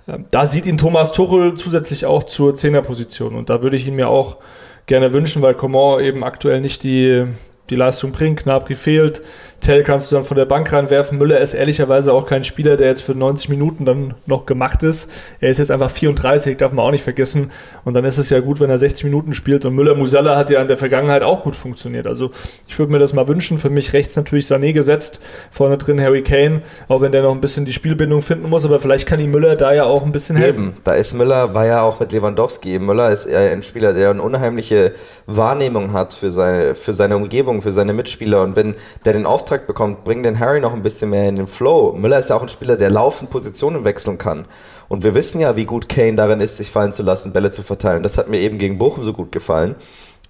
Äh, da sieht ihn Thomas Tuchel zusätzlich auch zur Zehnerposition. Und da würde ich ihn mir auch gerne wünschen, weil Coman eben aktuell nicht die, die Leistung bringt. Knabri fehlt. Tell kannst du dann von der Bank reinwerfen. Müller ist ehrlicherweise auch kein Spieler, der jetzt für 90 Minuten dann noch gemacht ist. Er ist jetzt einfach 34, darf man auch nicht vergessen. Und dann ist es ja gut, wenn er 60 Minuten spielt. Und Müller-Musella hat ja in der Vergangenheit auch gut funktioniert. Also ich würde mir das mal wünschen. Für mich rechts natürlich Sané gesetzt. Vorne drin Harry Kane. Auch wenn der noch ein bisschen die Spielbindung finden muss. Aber vielleicht kann ihm Müller da ja auch ein bisschen helfen. Eben. Da ist Müller, war ja auch mit Lewandowski. Müller ist ein Spieler, der eine unheimliche Wahrnehmung hat für seine, für seine Umgebung, für seine Mitspieler. Und wenn der den Auftrag bekommt, bring den Harry noch ein bisschen mehr in den Flow. Müller ist ja auch ein Spieler, der laufend Positionen wechseln kann. Und wir wissen ja, wie gut Kane darin ist, sich fallen zu lassen, Bälle zu verteilen. Das hat mir eben gegen Bochum so gut gefallen.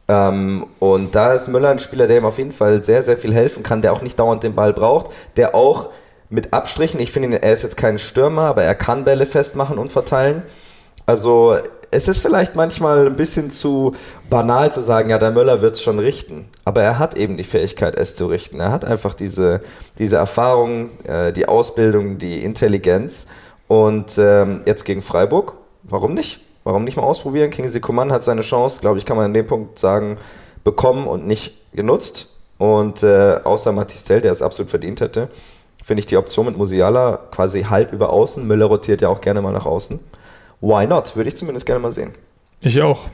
Ähm, und da ist Müller ein Spieler, der ihm auf jeden Fall sehr, sehr viel helfen kann, der auch nicht dauernd den Ball braucht, der auch mit Abstrichen, ich finde, er ist jetzt kein Stürmer, aber er kann Bälle festmachen und verteilen. Also es ist vielleicht manchmal ein bisschen zu banal zu sagen, ja, der Müller wird es schon richten. Aber er hat eben die Fähigkeit, es zu richten. Er hat einfach diese, diese Erfahrung, äh, die Ausbildung, die Intelligenz. Und ähm, jetzt gegen Freiburg, warum nicht? Warum nicht mal ausprobieren? Kingsley Coman hat seine Chance, glaube ich, kann man an dem Punkt sagen, bekommen und nicht genutzt. Und äh, außer Matistel, der es absolut verdient hätte, finde ich die Option mit Musiala quasi halb über außen. Müller rotiert ja auch gerne mal nach außen why not? Würde ich zumindest gerne mal sehen. Ich auch.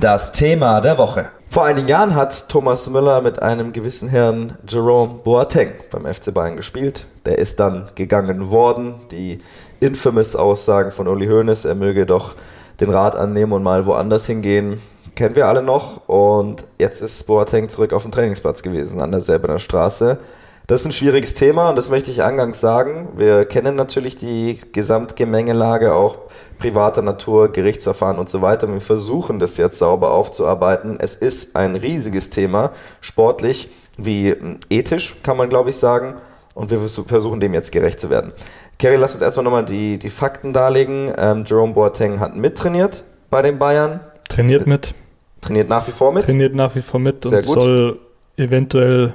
Das Thema der Woche. Vor einigen Jahren hat Thomas Müller mit einem gewissen Herrn Jerome Boateng beim FC Bayern gespielt. Der ist dann gegangen worden. Die infamous Aussagen von Uli Hoeneß, er möge doch den Rat annehmen und mal woanders hingehen, kennen wir alle noch. Und jetzt ist Boateng zurück auf dem Trainingsplatz gewesen, an der Selbener Straße. Das ist ein schwieriges Thema und das möchte ich angangs sagen. Wir kennen natürlich die Gesamtgemengelage auch privater Natur, Gerichtsverfahren und so weiter. Wir versuchen das jetzt sauber aufzuarbeiten. Es ist ein riesiges Thema, sportlich wie ethisch, kann man glaube ich sagen. Und wir versuchen dem jetzt gerecht zu werden. Kerry, lass uns erstmal nochmal die, die Fakten darlegen. Ähm, Jerome Boateng hat mittrainiert bei den Bayern. Trainiert mit. Trainiert nach wie vor mit. Trainiert nach wie vor mit Sehr und gut. soll eventuell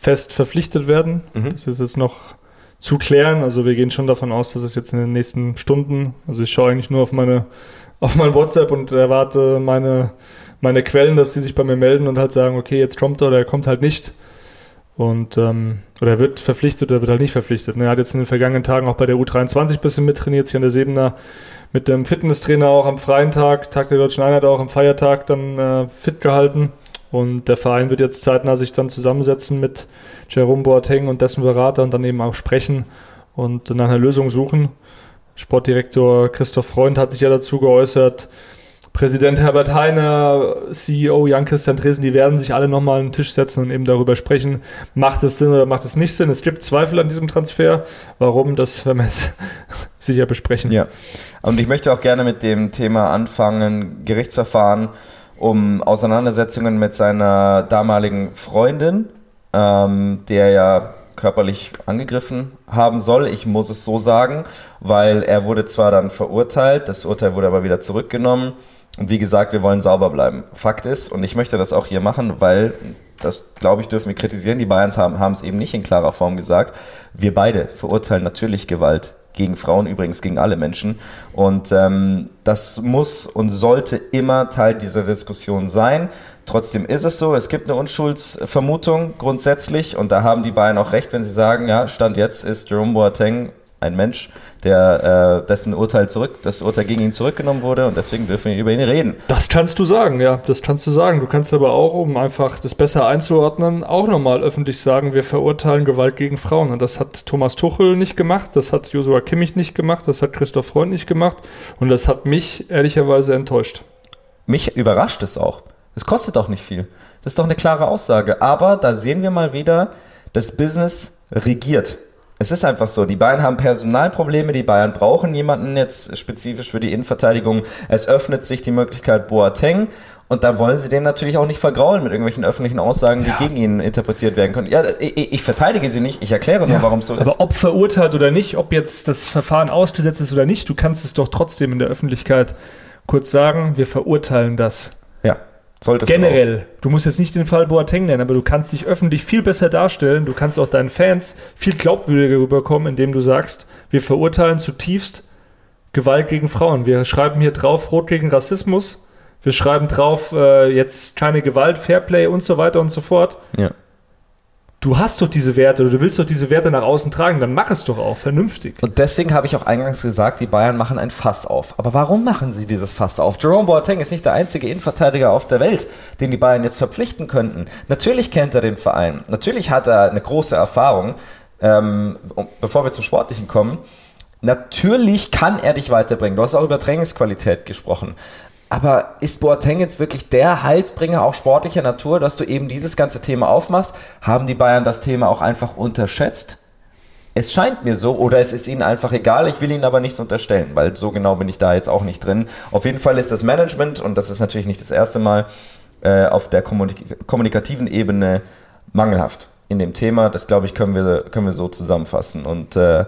fest verpflichtet werden. Mhm. Das ist jetzt noch zu klären. Also wir gehen schon davon aus, dass es jetzt in den nächsten Stunden, also ich schaue eigentlich nur auf meine auf mein WhatsApp und erwarte meine, meine Quellen, dass die sich bei mir melden und halt sagen, okay, jetzt kommt er oder er kommt halt nicht. Und ähm, oder er wird verpflichtet oder wird halt nicht verpflichtet. Er hat jetzt in den vergangenen Tagen auch bei der U23 ein bisschen mittrainiert, hier an der Sebener mit dem Fitnesstrainer auch am freien Tag, Tag der Deutschen Einheit auch am Feiertag dann äh, fit gehalten. Und der Verein wird jetzt zeitnah sich dann zusammensetzen mit Jerome Boateng und dessen Berater und dann eben auch sprechen und nach einer Lösung suchen. Sportdirektor Christoph Freund hat sich ja dazu geäußert. Präsident Herbert Heiner, CEO Jan-Christian Dresen, die werden sich alle nochmal an den Tisch setzen und eben darüber sprechen, macht es Sinn oder macht es nicht Sinn. Es gibt Zweifel an diesem Transfer. Warum, das werden wir jetzt sicher besprechen. Ja, und ich möchte auch gerne mit dem Thema anfangen, Gerichtsverfahren um Auseinandersetzungen mit seiner damaligen Freundin, ähm, der ja körperlich angegriffen haben soll. Ich muss es so sagen, weil er wurde zwar dann verurteilt, das Urteil wurde aber wieder zurückgenommen. Und wie gesagt, wir wollen sauber bleiben. Fakt ist, und ich möchte das auch hier machen, weil das, glaube ich, dürfen wir kritisieren. Die Bayerns haben, haben es eben nicht in klarer Form gesagt. Wir beide verurteilen natürlich Gewalt gegen Frauen, übrigens gegen alle Menschen. Und ähm, das muss und sollte immer Teil dieser Diskussion sein. Trotzdem ist es so, es gibt eine Unschuldsvermutung grundsätzlich und da haben die beiden auch recht, wenn sie sagen, ja, Stand jetzt ist Jerome Boateng ein Mensch, der, äh, dessen Urteil zurück, das Urteil gegen ihn zurückgenommen wurde und deswegen dürfen wir über ihn reden. Das kannst du sagen, ja, das kannst du sagen. Du kannst aber auch, um einfach das besser einzuordnen, auch nochmal öffentlich sagen, wir verurteilen Gewalt gegen Frauen. Und das hat Thomas Tuchel nicht gemacht, das hat Joshua Kimmich nicht gemacht, das hat Christoph Freund nicht gemacht und das hat mich ehrlicherweise enttäuscht. Mich überrascht es auch. Es kostet auch nicht viel. Das ist doch eine klare Aussage. Aber da sehen wir mal wieder, das Business regiert. Es ist einfach so, die Bayern haben Personalprobleme, die Bayern brauchen jemanden jetzt spezifisch für die Innenverteidigung. Es öffnet sich die Möglichkeit Boateng und dann wollen sie den natürlich auch nicht vergraulen mit irgendwelchen öffentlichen Aussagen, die ja. gegen ihn interpretiert werden können. Ja, ich, ich verteidige sie nicht, ich erkläre nur, ja. warum es so ist. Aber ob verurteilt oder nicht, ob jetzt das Verfahren ausgesetzt ist oder nicht, du kannst es doch trotzdem in der Öffentlichkeit kurz sagen, wir verurteilen das. Solltest Generell. Du, du, musst jetzt nicht den Fall Boateng nennen, aber du kannst dich öffentlich viel besser darstellen. Du kannst auch deinen Fans viel glaubwürdiger rüberkommen, indem du sagst, wir verurteilen zutiefst Gewalt gegen Frauen. Wir schreiben hier drauf, Rot gegen Rassismus. Wir schreiben drauf, äh, jetzt keine Gewalt, Fairplay und so weiter und so fort. Ja du hast doch diese Werte oder du willst doch diese Werte nach außen tragen, dann mach es doch auch vernünftig. Und deswegen habe ich auch eingangs gesagt, die Bayern machen ein Fass auf. Aber warum machen sie dieses Fass auf? Jerome Boateng ist nicht der einzige Innenverteidiger auf der Welt, den die Bayern jetzt verpflichten könnten. Natürlich kennt er den Verein. Natürlich hat er eine große Erfahrung. Ähm, bevor wir zum Sportlichen kommen, Natürlich kann er dich weiterbringen. Du hast auch über Trainingsqualität gesprochen. Aber ist Boateng jetzt wirklich der Heilsbringer, auch sportlicher Natur, dass du eben dieses ganze Thema aufmachst? Haben die Bayern das Thema auch einfach unterschätzt? Es scheint mir so, oder es ist ihnen einfach egal, ich will ihnen aber nichts unterstellen, weil so genau bin ich da jetzt auch nicht drin. Auf jeden Fall ist das Management, und das ist natürlich nicht das erste Mal, äh, auf der kommunik kommunikativen Ebene mangelhaft in dem Thema. Das glaube ich, können wir, können wir so zusammenfassen. Und äh,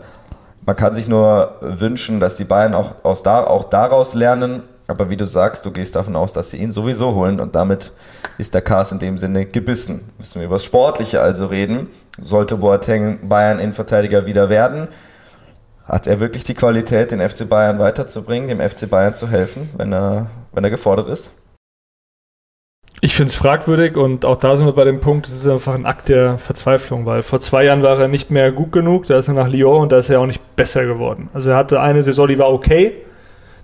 man kann sich nur wünschen, dass die Bayern auch, aus da, auch daraus lernen aber wie du sagst, du gehst davon aus, dass sie ihn sowieso holen und damit ist der Cast in dem Sinne gebissen. Müssen wir über das Sportliche also reden. Sollte Boateng Bayern Innenverteidiger wieder werden, hat er wirklich die Qualität, den FC Bayern weiterzubringen, dem FC Bayern zu helfen, wenn er, wenn er gefordert ist? Ich finde es fragwürdig und auch da sind wir bei dem Punkt, es ist einfach ein Akt der Verzweiflung, weil vor zwei Jahren war er nicht mehr gut genug, da ist er nach Lyon und da ist er auch nicht besser geworden. Also er hatte eine Saison, die war okay,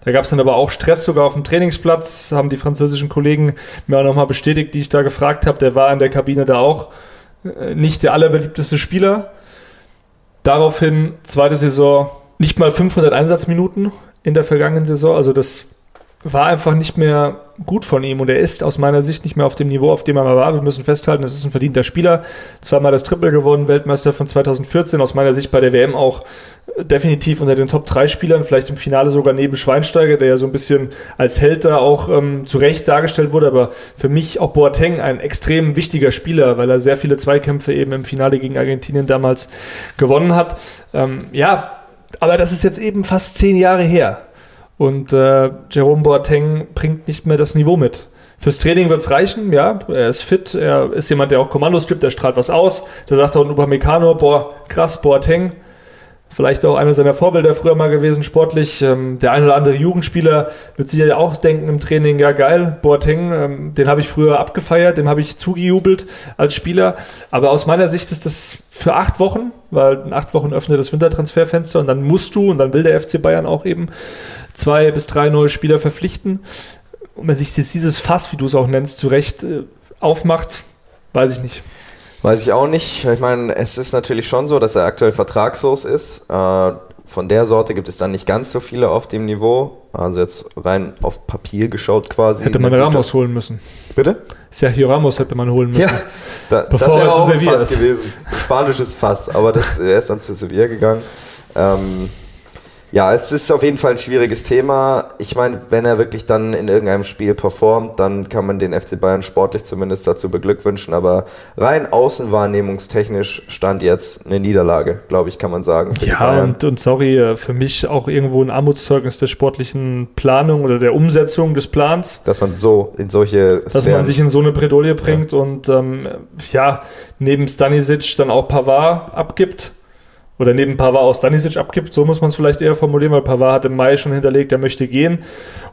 da gab es dann aber auch Stress sogar auf dem Trainingsplatz, haben die französischen Kollegen mir auch nochmal bestätigt, die ich da gefragt habe. Der war in der Kabine da auch äh, nicht der allerbeliebteste Spieler. Daraufhin zweite Saison nicht mal 500 Einsatzminuten in der vergangenen Saison. Also das war einfach nicht mehr gut von ihm und er ist aus meiner Sicht nicht mehr auf dem Niveau, auf dem er mal war. Wir müssen festhalten, es ist ein verdienter Spieler. Zweimal das Triple gewonnen, Weltmeister von 2014, aus meiner Sicht bei der WM auch definitiv unter den Top 3 Spielern, vielleicht im Finale sogar neben Schweinsteiger, der ja so ein bisschen als Held da auch ähm, zu Recht dargestellt wurde, aber für mich auch Boateng ein extrem wichtiger Spieler, weil er sehr viele Zweikämpfe eben im Finale gegen Argentinien damals gewonnen hat. Ähm, ja, aber das ist jetzt eben fast zehn Jahre her. Und äh, Jerome Boateng bringt nicht mehr das Niveau mit. Fürs Training wird es reichen, ja, er ist fit, er ist jemand, der auch Kommandos gibt, der strahlt was aus. Da sagt auch ein Upamecano, boah, krass, Boateng, vielleicht auch einer seiner Vorbilder früher mal gewesen, sportlich. Ähm, der ein oder andere Jugendspieler wird sich ja auch denken im Training, ja geil, Boateng, ähm, den habe ich früher abgefeiert, dem habe ich zugejubelt als Spieler. Aber aus meiner Sicht ist das für acht Wochen, weil in acht Wochen öffnet das Wintertransferfenster und dann musst du, und dann will der FC Bayern auch eben zwei bis drei neue Spieler verpflichten. Und wenn sich dieses Fass, wie du es auch nennst, zurecht äh, aufmacht, weiß ich nicht. Weiß ich auch nicht. Ich meine, es ist natürlich schon so, dass er aktuell vertragslos ist. Äh, von der Sorte gibt es dann nicht ganz so viele auf dem Niveau. Also jetzt rein auf Papier geschaut quasi. Hätte man Ramos holen müssen. Bitte? Sergio Ramos hätte man holen müssen. Ja, da, das wäre auch ein Fass gewesen. Spanisches Fass, aber das, er ist dann zu Sevilla gegangen. Ähm, ja, es ist auf jeden Fall ein schwieriges Thema. Ich meine, wenn er wirklich dann in irgendeinem Spiel performt, dann kann man den FC Bayern sportlich zumindest dazu beglückwünschen. Aber rein außenwahrnehmungstechnisch stand jetzt eine Niederlage, glaube ich, kann man sagen. ja, und, und sorry, äh, für mich auch irgendwo ein Armutszeugnis der sportlichen Planung oder der Umsetzung des Plans. Dass man so in solche. Dass Sphären man sich in so eine Bredouille bringt ja. und ähm, ja, neben Stanisic dann auch Pavard abgibt oder neben Pavard aus Stanisic abgibt, so muss man es vielleicht eher formulieren, weil Pavard hat im Mai schon hinterlegt, er möchte gehen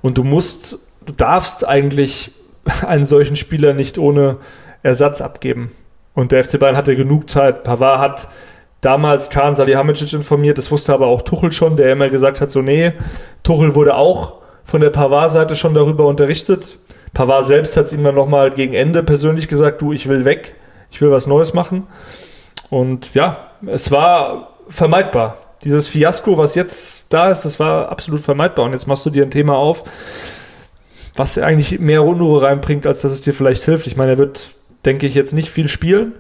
und du musst, du darfst eigentlich einen solchen Spieler nicht ohne Ersatz abgeben. Und der FC Bayern hatte genug Zeit. Pavard hat damals Kahn Salihamidzic informiert, das wusste aber auch Tuchel schon, der immer gesagt hat, so nee, Tuchel wurde auch von der Pavard-Seite schon darüber unterrichtet. Pavard selbst hat es ihm dann nochmal gegen Ende persönlich gesagt, du, ich will weg, ich will was Neues machen. Und ja, es war vermeidbar. Dieses Fiasko, was jetzt da ist, das war absolut vermeidbar. Und jetzt machst du dir ein Thema auf, was eigentlich mehr Unruhe reinbringt, als dass es dir vielleicht hilft. Ich meine, er wird, denke ich, jetzt nicht viel spielen.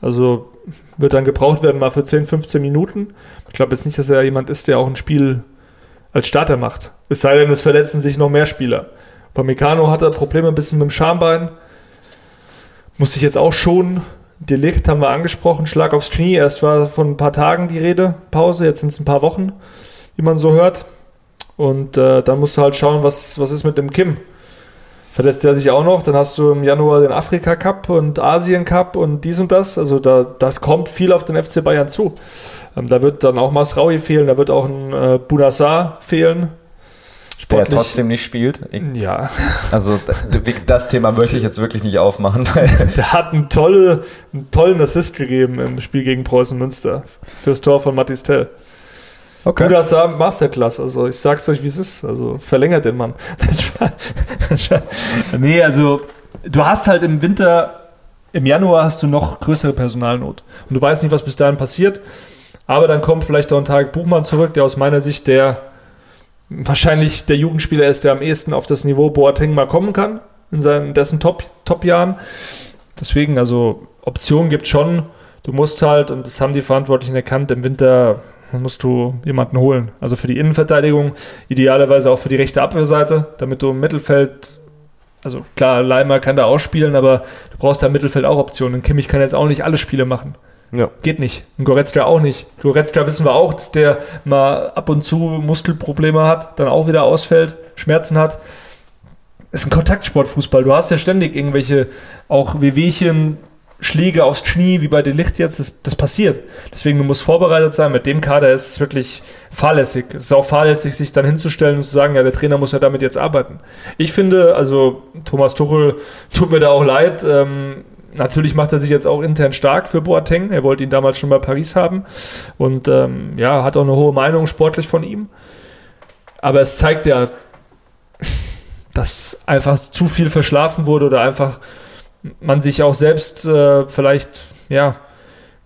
Also wird dann gebraucht werden, mal für 10, 15 Minuten. Ich glaube jetzt nicht, dass er jemand ist, der auch ein Spiel als Starter macht. Es sei denn, es verletzen sich noch mehr Spieler. Bei Meccano hat er Probleme ein bisschen mit dem Schambein. Muss sich jetzt auch schon Delikt haben wir angesprochen, Schlag aufs Knie. Erst war von ein paar Tagen die Rede, Pause, jetzt sind es ein paar Wochen, wie man so hört. Und äh, dann musst du halt schauen, was, was ist mit dem Kim. Verletzt er sich auch noch, dann hast du im Januar den Afrika Cup und Asien Cup und dies und das. Also da, da kommt viel auf den FC Bayern zu. Ähm, da wird dann auch Masraui fehlen, da wird auch ein äh, Bunassar fehlen. Sportlich. Der trotzdem nicht spielt. Ich, ja. Also das Thema möchte ich jetzt wirklich nicht aufmachen. der hat einen, tolle, einen tollen Assist gegeben im Spiel gegen Preußen Münster fürs Tor von Mathis Tell. Okay. Guter Sam Masterclass. Also ich sag's euch, wie es ist. Also verlängert den Mann. nee, also du hast halt im Winter, im Januar hast du noch größere Personalnot. Und du weißt nicht, was bis dahin passiert. Aber dann kommt vielleicht auch ein Tag Buchmann zurück, der aus meiner Sicht der wahrscheinlich der Jugendspieler ist, der am ehesten auf das Niveau Boateng mal kommen kann, in seinen, dessen Top-Jahren. Top Deswegen, also Optionen gibt schon. Du musst halt, und das haben die Verantwortlichen erkannt, im Winter musst du jemanden holen. Also für die Innenverteidigung, idealerweise auch für die rechte Abwehrseite, damit du im Mittelfeld, also klar, Leimer kann da ausspielen, aber du brauchst da im Mittelfeld auch Optionen. Kimmich kann jetzt auch nicht alle Spiele machen. Ja. Geht nicht. Und Goretzka auch nicht. Goretzka wissen wir auch, dass der mal ab und zu Muskelprobleme hat, dann auch wieder ausfällt, Schmerzen hat. Das ist ein Kontaktsportfußball. Du hast ja ständig irgendwelche auch Wehwehchen, Schläge aufs Knie, wie bei den Licht jetzt, das, das passiert. Deswegen, du musst vorbereitet sein. Mit dem Kader ist es wirklich fahrlässig. Es ist auch fahrlässig, sich dann hinzustellen und zu sagen, ja, der Trainer muss ja damit jetzt arbeiten. Ich finde, also Thomas Tuchel tut mir da auch leid. Ähm, natürlich macht er sich jetzt auch intern stark für Boateng. Er wollte ihn damals schon bei Paris haben und ähm, ja, hat auch eine hohe Meinung sportlich von ihm. Aber es zeigt ja, dass einfach zu viel verschlafen wurde oder einfach man sich auch selbst äh, vielleicht, ja,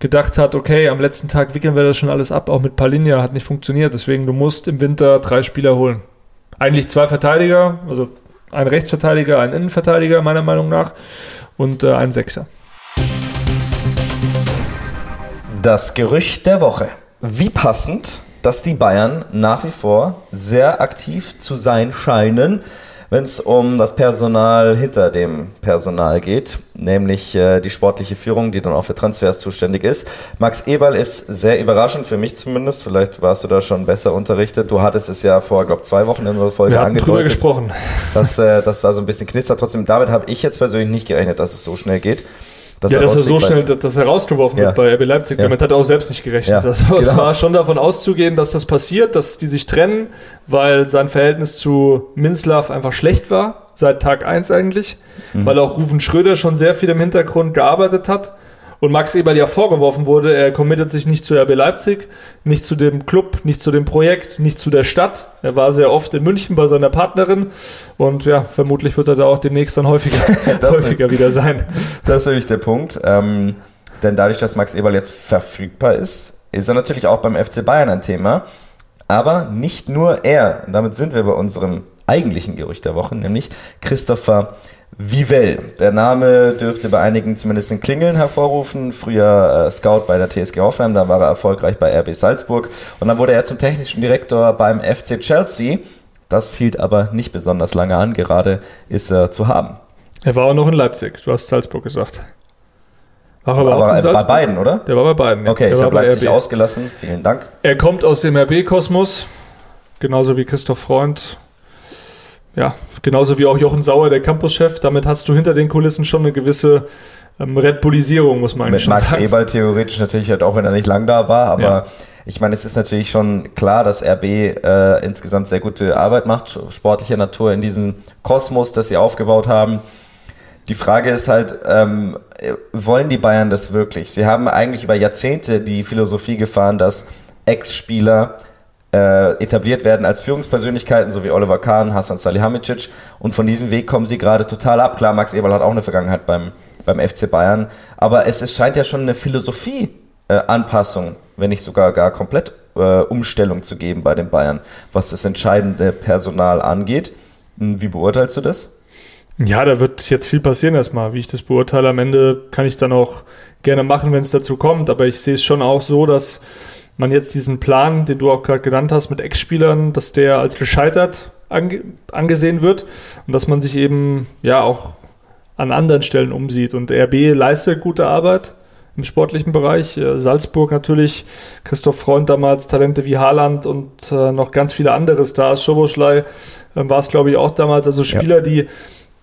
gedacht hat, okay, am letzten Tag wickeln wir das schon alles ab, auch mit Palinja hat nicht funktioniert, deswegen du musst im Winter drei Spieler holen. Eigentlich zwei Verteidiger, also ein Rechtsverteidiger, ein Innenverteidiger meiner Meinung nach und äh, ein Sechser. Das Gerücht der Woche. Wie passend, dass die Bayern nach wie vor sehr aktiv zu sein scheinen wenn es um das Personal hinter dem Personal geht, nämlich äh, die sportliche Führung, die dann auch für Transfers zuständig ist. Max Eberl ist sehr überraschend, für mich zumindest. Vielleicht warst du da schon besser unterrichtet. Du hattest es ja vor, glaube zwei Wochen in unserer Folge Wir angedeutet. drüber gesprochen. Dass äh, das da so ein bisschen knistert. Trotzdem, damit habe ich jetzt persönlich nicht gerechnet, dass es so schnell geht. Dass ja, dass er so schnell, dass er rausgeworfen ja. wird bei RB Leipzig. Ja. Damit hat er auch selbst nicht gerechnet. Ja, also, genau. Es war schon davon auszugehen, dass das passiert, dass die sich trennen, weil sein Verhältnis zu Minslav einfach schlecht war, seit Tag 1 eigentlich, mhm. weil auch Rufen Schröder schon sehr viel im Hintergrund gearbeitet hat und Max Eberl ja vorgeworfen wurde, er committet sich nicht zu RB Leipzig, nicht zu dem Club, nicht zu dem Projekt, nicht zu der Stadt. Er war sehr oft in München bei seiner Partnerin und ja, vermutlich wird er da auch demnächst dann häufiger, häufiger wieder sein. Das ist nämlich der Punkt. Ähm, denn dadurch, dass Max Eberl jetzt verfügbar ist, ist er natürlich auch beim FC Bayern ein Thema. Aber nicht nur er. Und damit sind wir bei unserem eigentlichen Gerücht der Woche, nämlich Christopher Vivell. Der Name dürfte bei einigen zumindest ein Klingeln hervorrufen. Früher äh, Scout bei der TSG Hoffenheim, dann war er erfolgreich bei RB Salzburg und dann wurde er zum technischen Direktor beim FC Chelsea. Das hielt aber nicht besonders lange an, gerade ist er zu haben. Er war auch noch in Leipzig, du hast Salzburg gesagt. War aber, aber auch bei beiden, oder? Der war bei beiden. Ja. Okay, der ich habe Leipzig ausgelassen. Vielen Dank. Er kommt aus dem RB-Kosmos, genauso wie Christoph Freund ja, genauso wie auch Jochen Sauer, der Campuschef. Damit hast du hinter den Kulissen schon eine gewisse ähm, Red Bullisierung, muss man eigentlich Mit Max sagen. Eberl theoretisch natürlich halt auch, wenn er nicht lang da war, aber ja. ich meine, es ist natürlich schon klar, dass RB äh, insgesamt sehr gute Arbeit macht, sportlicher Natur in diesem Kosmos, das sie aufgebaut haben. Die Frage ist halt, ähm, wollen die Bayern das wirklich? Sie haben eigentlich über Jahrzehnte die Philosophie gefahren, dass Ex-Spieler äh, etabliert werden als Führungspersönlichkeiten, so wie Oliver Kahn, Hassan Salihamidzic. Und von diesem Weg kommen sie gerade total ab. Klar, Max Eberl hat auch eine Vergangenheit beim, beim FC Bayern. Aber es, es scheint ja schon eine Philosophie-Anpassung, äh, wenn nicht sogar gar komplett äh, Umstellung zu geben bei den Bayern, was das entscheidende Personal angeht. Hm, wie beurteilst du das? Ja, da wird jetzt viel passieren erstmal. Wie ich das beurteile, am Ende kann ich dann auch gerne machen, wenn es dazu kommt. Aber ich sehe es schon auch so, dass man jetzt diesen Plan, den du auch gerade genannt hast, mit Ex-Spielern, dass der als gescheitert ange angesehen wird und dass man sich eben ja auch an anderen Stellen umsieht. Und RB leistet gute Arbeit im sportlichen Bereich. Äh, Salzburg natürlich, Christoph Freund damals, Talente wie Haaland und äh, noch ganz viele andere Stars. Schoboschlei äh, war es, glaube ich, auch damals. Also Spieler, ja. die,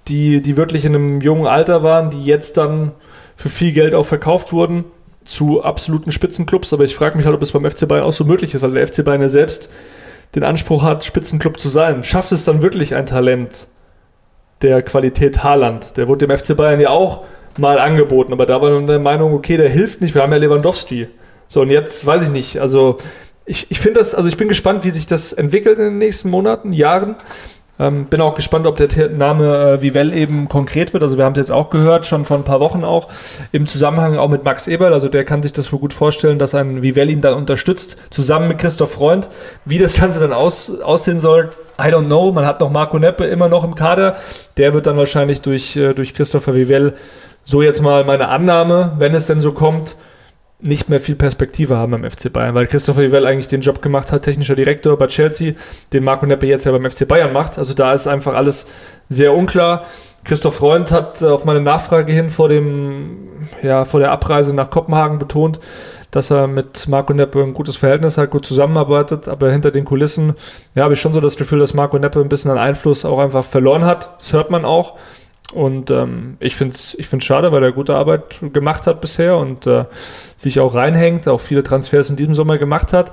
die, die wirklich in einem jungen Alter waren, die jetzt dann für viel Geld auch verkauft wurden zu absoluten Spitzenclubs, aber ich frage mich halt, ob es beim FC Bayern auch so möglich ist, weil der FC Bayern ja selbst den Anspruch hat, Spitzenclub zu sein, schafft es dann wirklich ein Talent der Qualität Haaland? Der wurde dem FC Bayern ja auch mal angeboten, aber da war man der Meinung, okay, der hilft nicht, wir haben ja Lewandowski. So, und jetzt weiß ich nicht, also ich, ich finde das, also ich bin gespannt, wie sich das entwickelt in den nächsten Monaten, Jahren. Ähm, bin auch gespannt, ob der Name äh, Vivell eben konkret wird. Also wir haben es jetzt auch gehört, schon vor ein paar Wochen auch, im Zusammenhang auch mit Max Eberl. Also der kann sich das wohl gut vorstellen, dass ein Vivell ihn dann unterstützt, zusammen mit Christoph Freund. Wie das Ganze dann aus, aussehen soll, I don't know. Man hat noch Marco Neppe immer noch im Kader. Der wird dann wahrscheinlich durch, äh, durch Christopher Vivell, so jetzt mal meine Annahme, wenn es denn so kommt, nicht mehr viel Perspektive haben beim FC Bayern, weil Christopher Ivell eigentlich den Job gemacht hat, technischer Direktor bei Chelsea, den Marco Neppe jetzt ja beim FC Bayern macht. Also da ist einfach alles sehr unklar. Christoph Freund hat äh, auf meine Nachfrage hin vor dem, ja, vor der Abreise nach Kopenhagen betont, dass er mit Marco Neppe ein gutes Verhältnis hat, gut zusammenarbeitet, aber hinter den Kulissen, ja, habe ich schon so das Gefühl, dass Marco Neppe ein bisschen an Einfluss auch einfach verloren hat. Das hört man auch. Und ähm, ich finde es ich find's schade, weil er gute Arbeit gemacht hat bisher und äh, sich auch reinhängt, auch viele Transfers in diesem Sommer gemacht hat.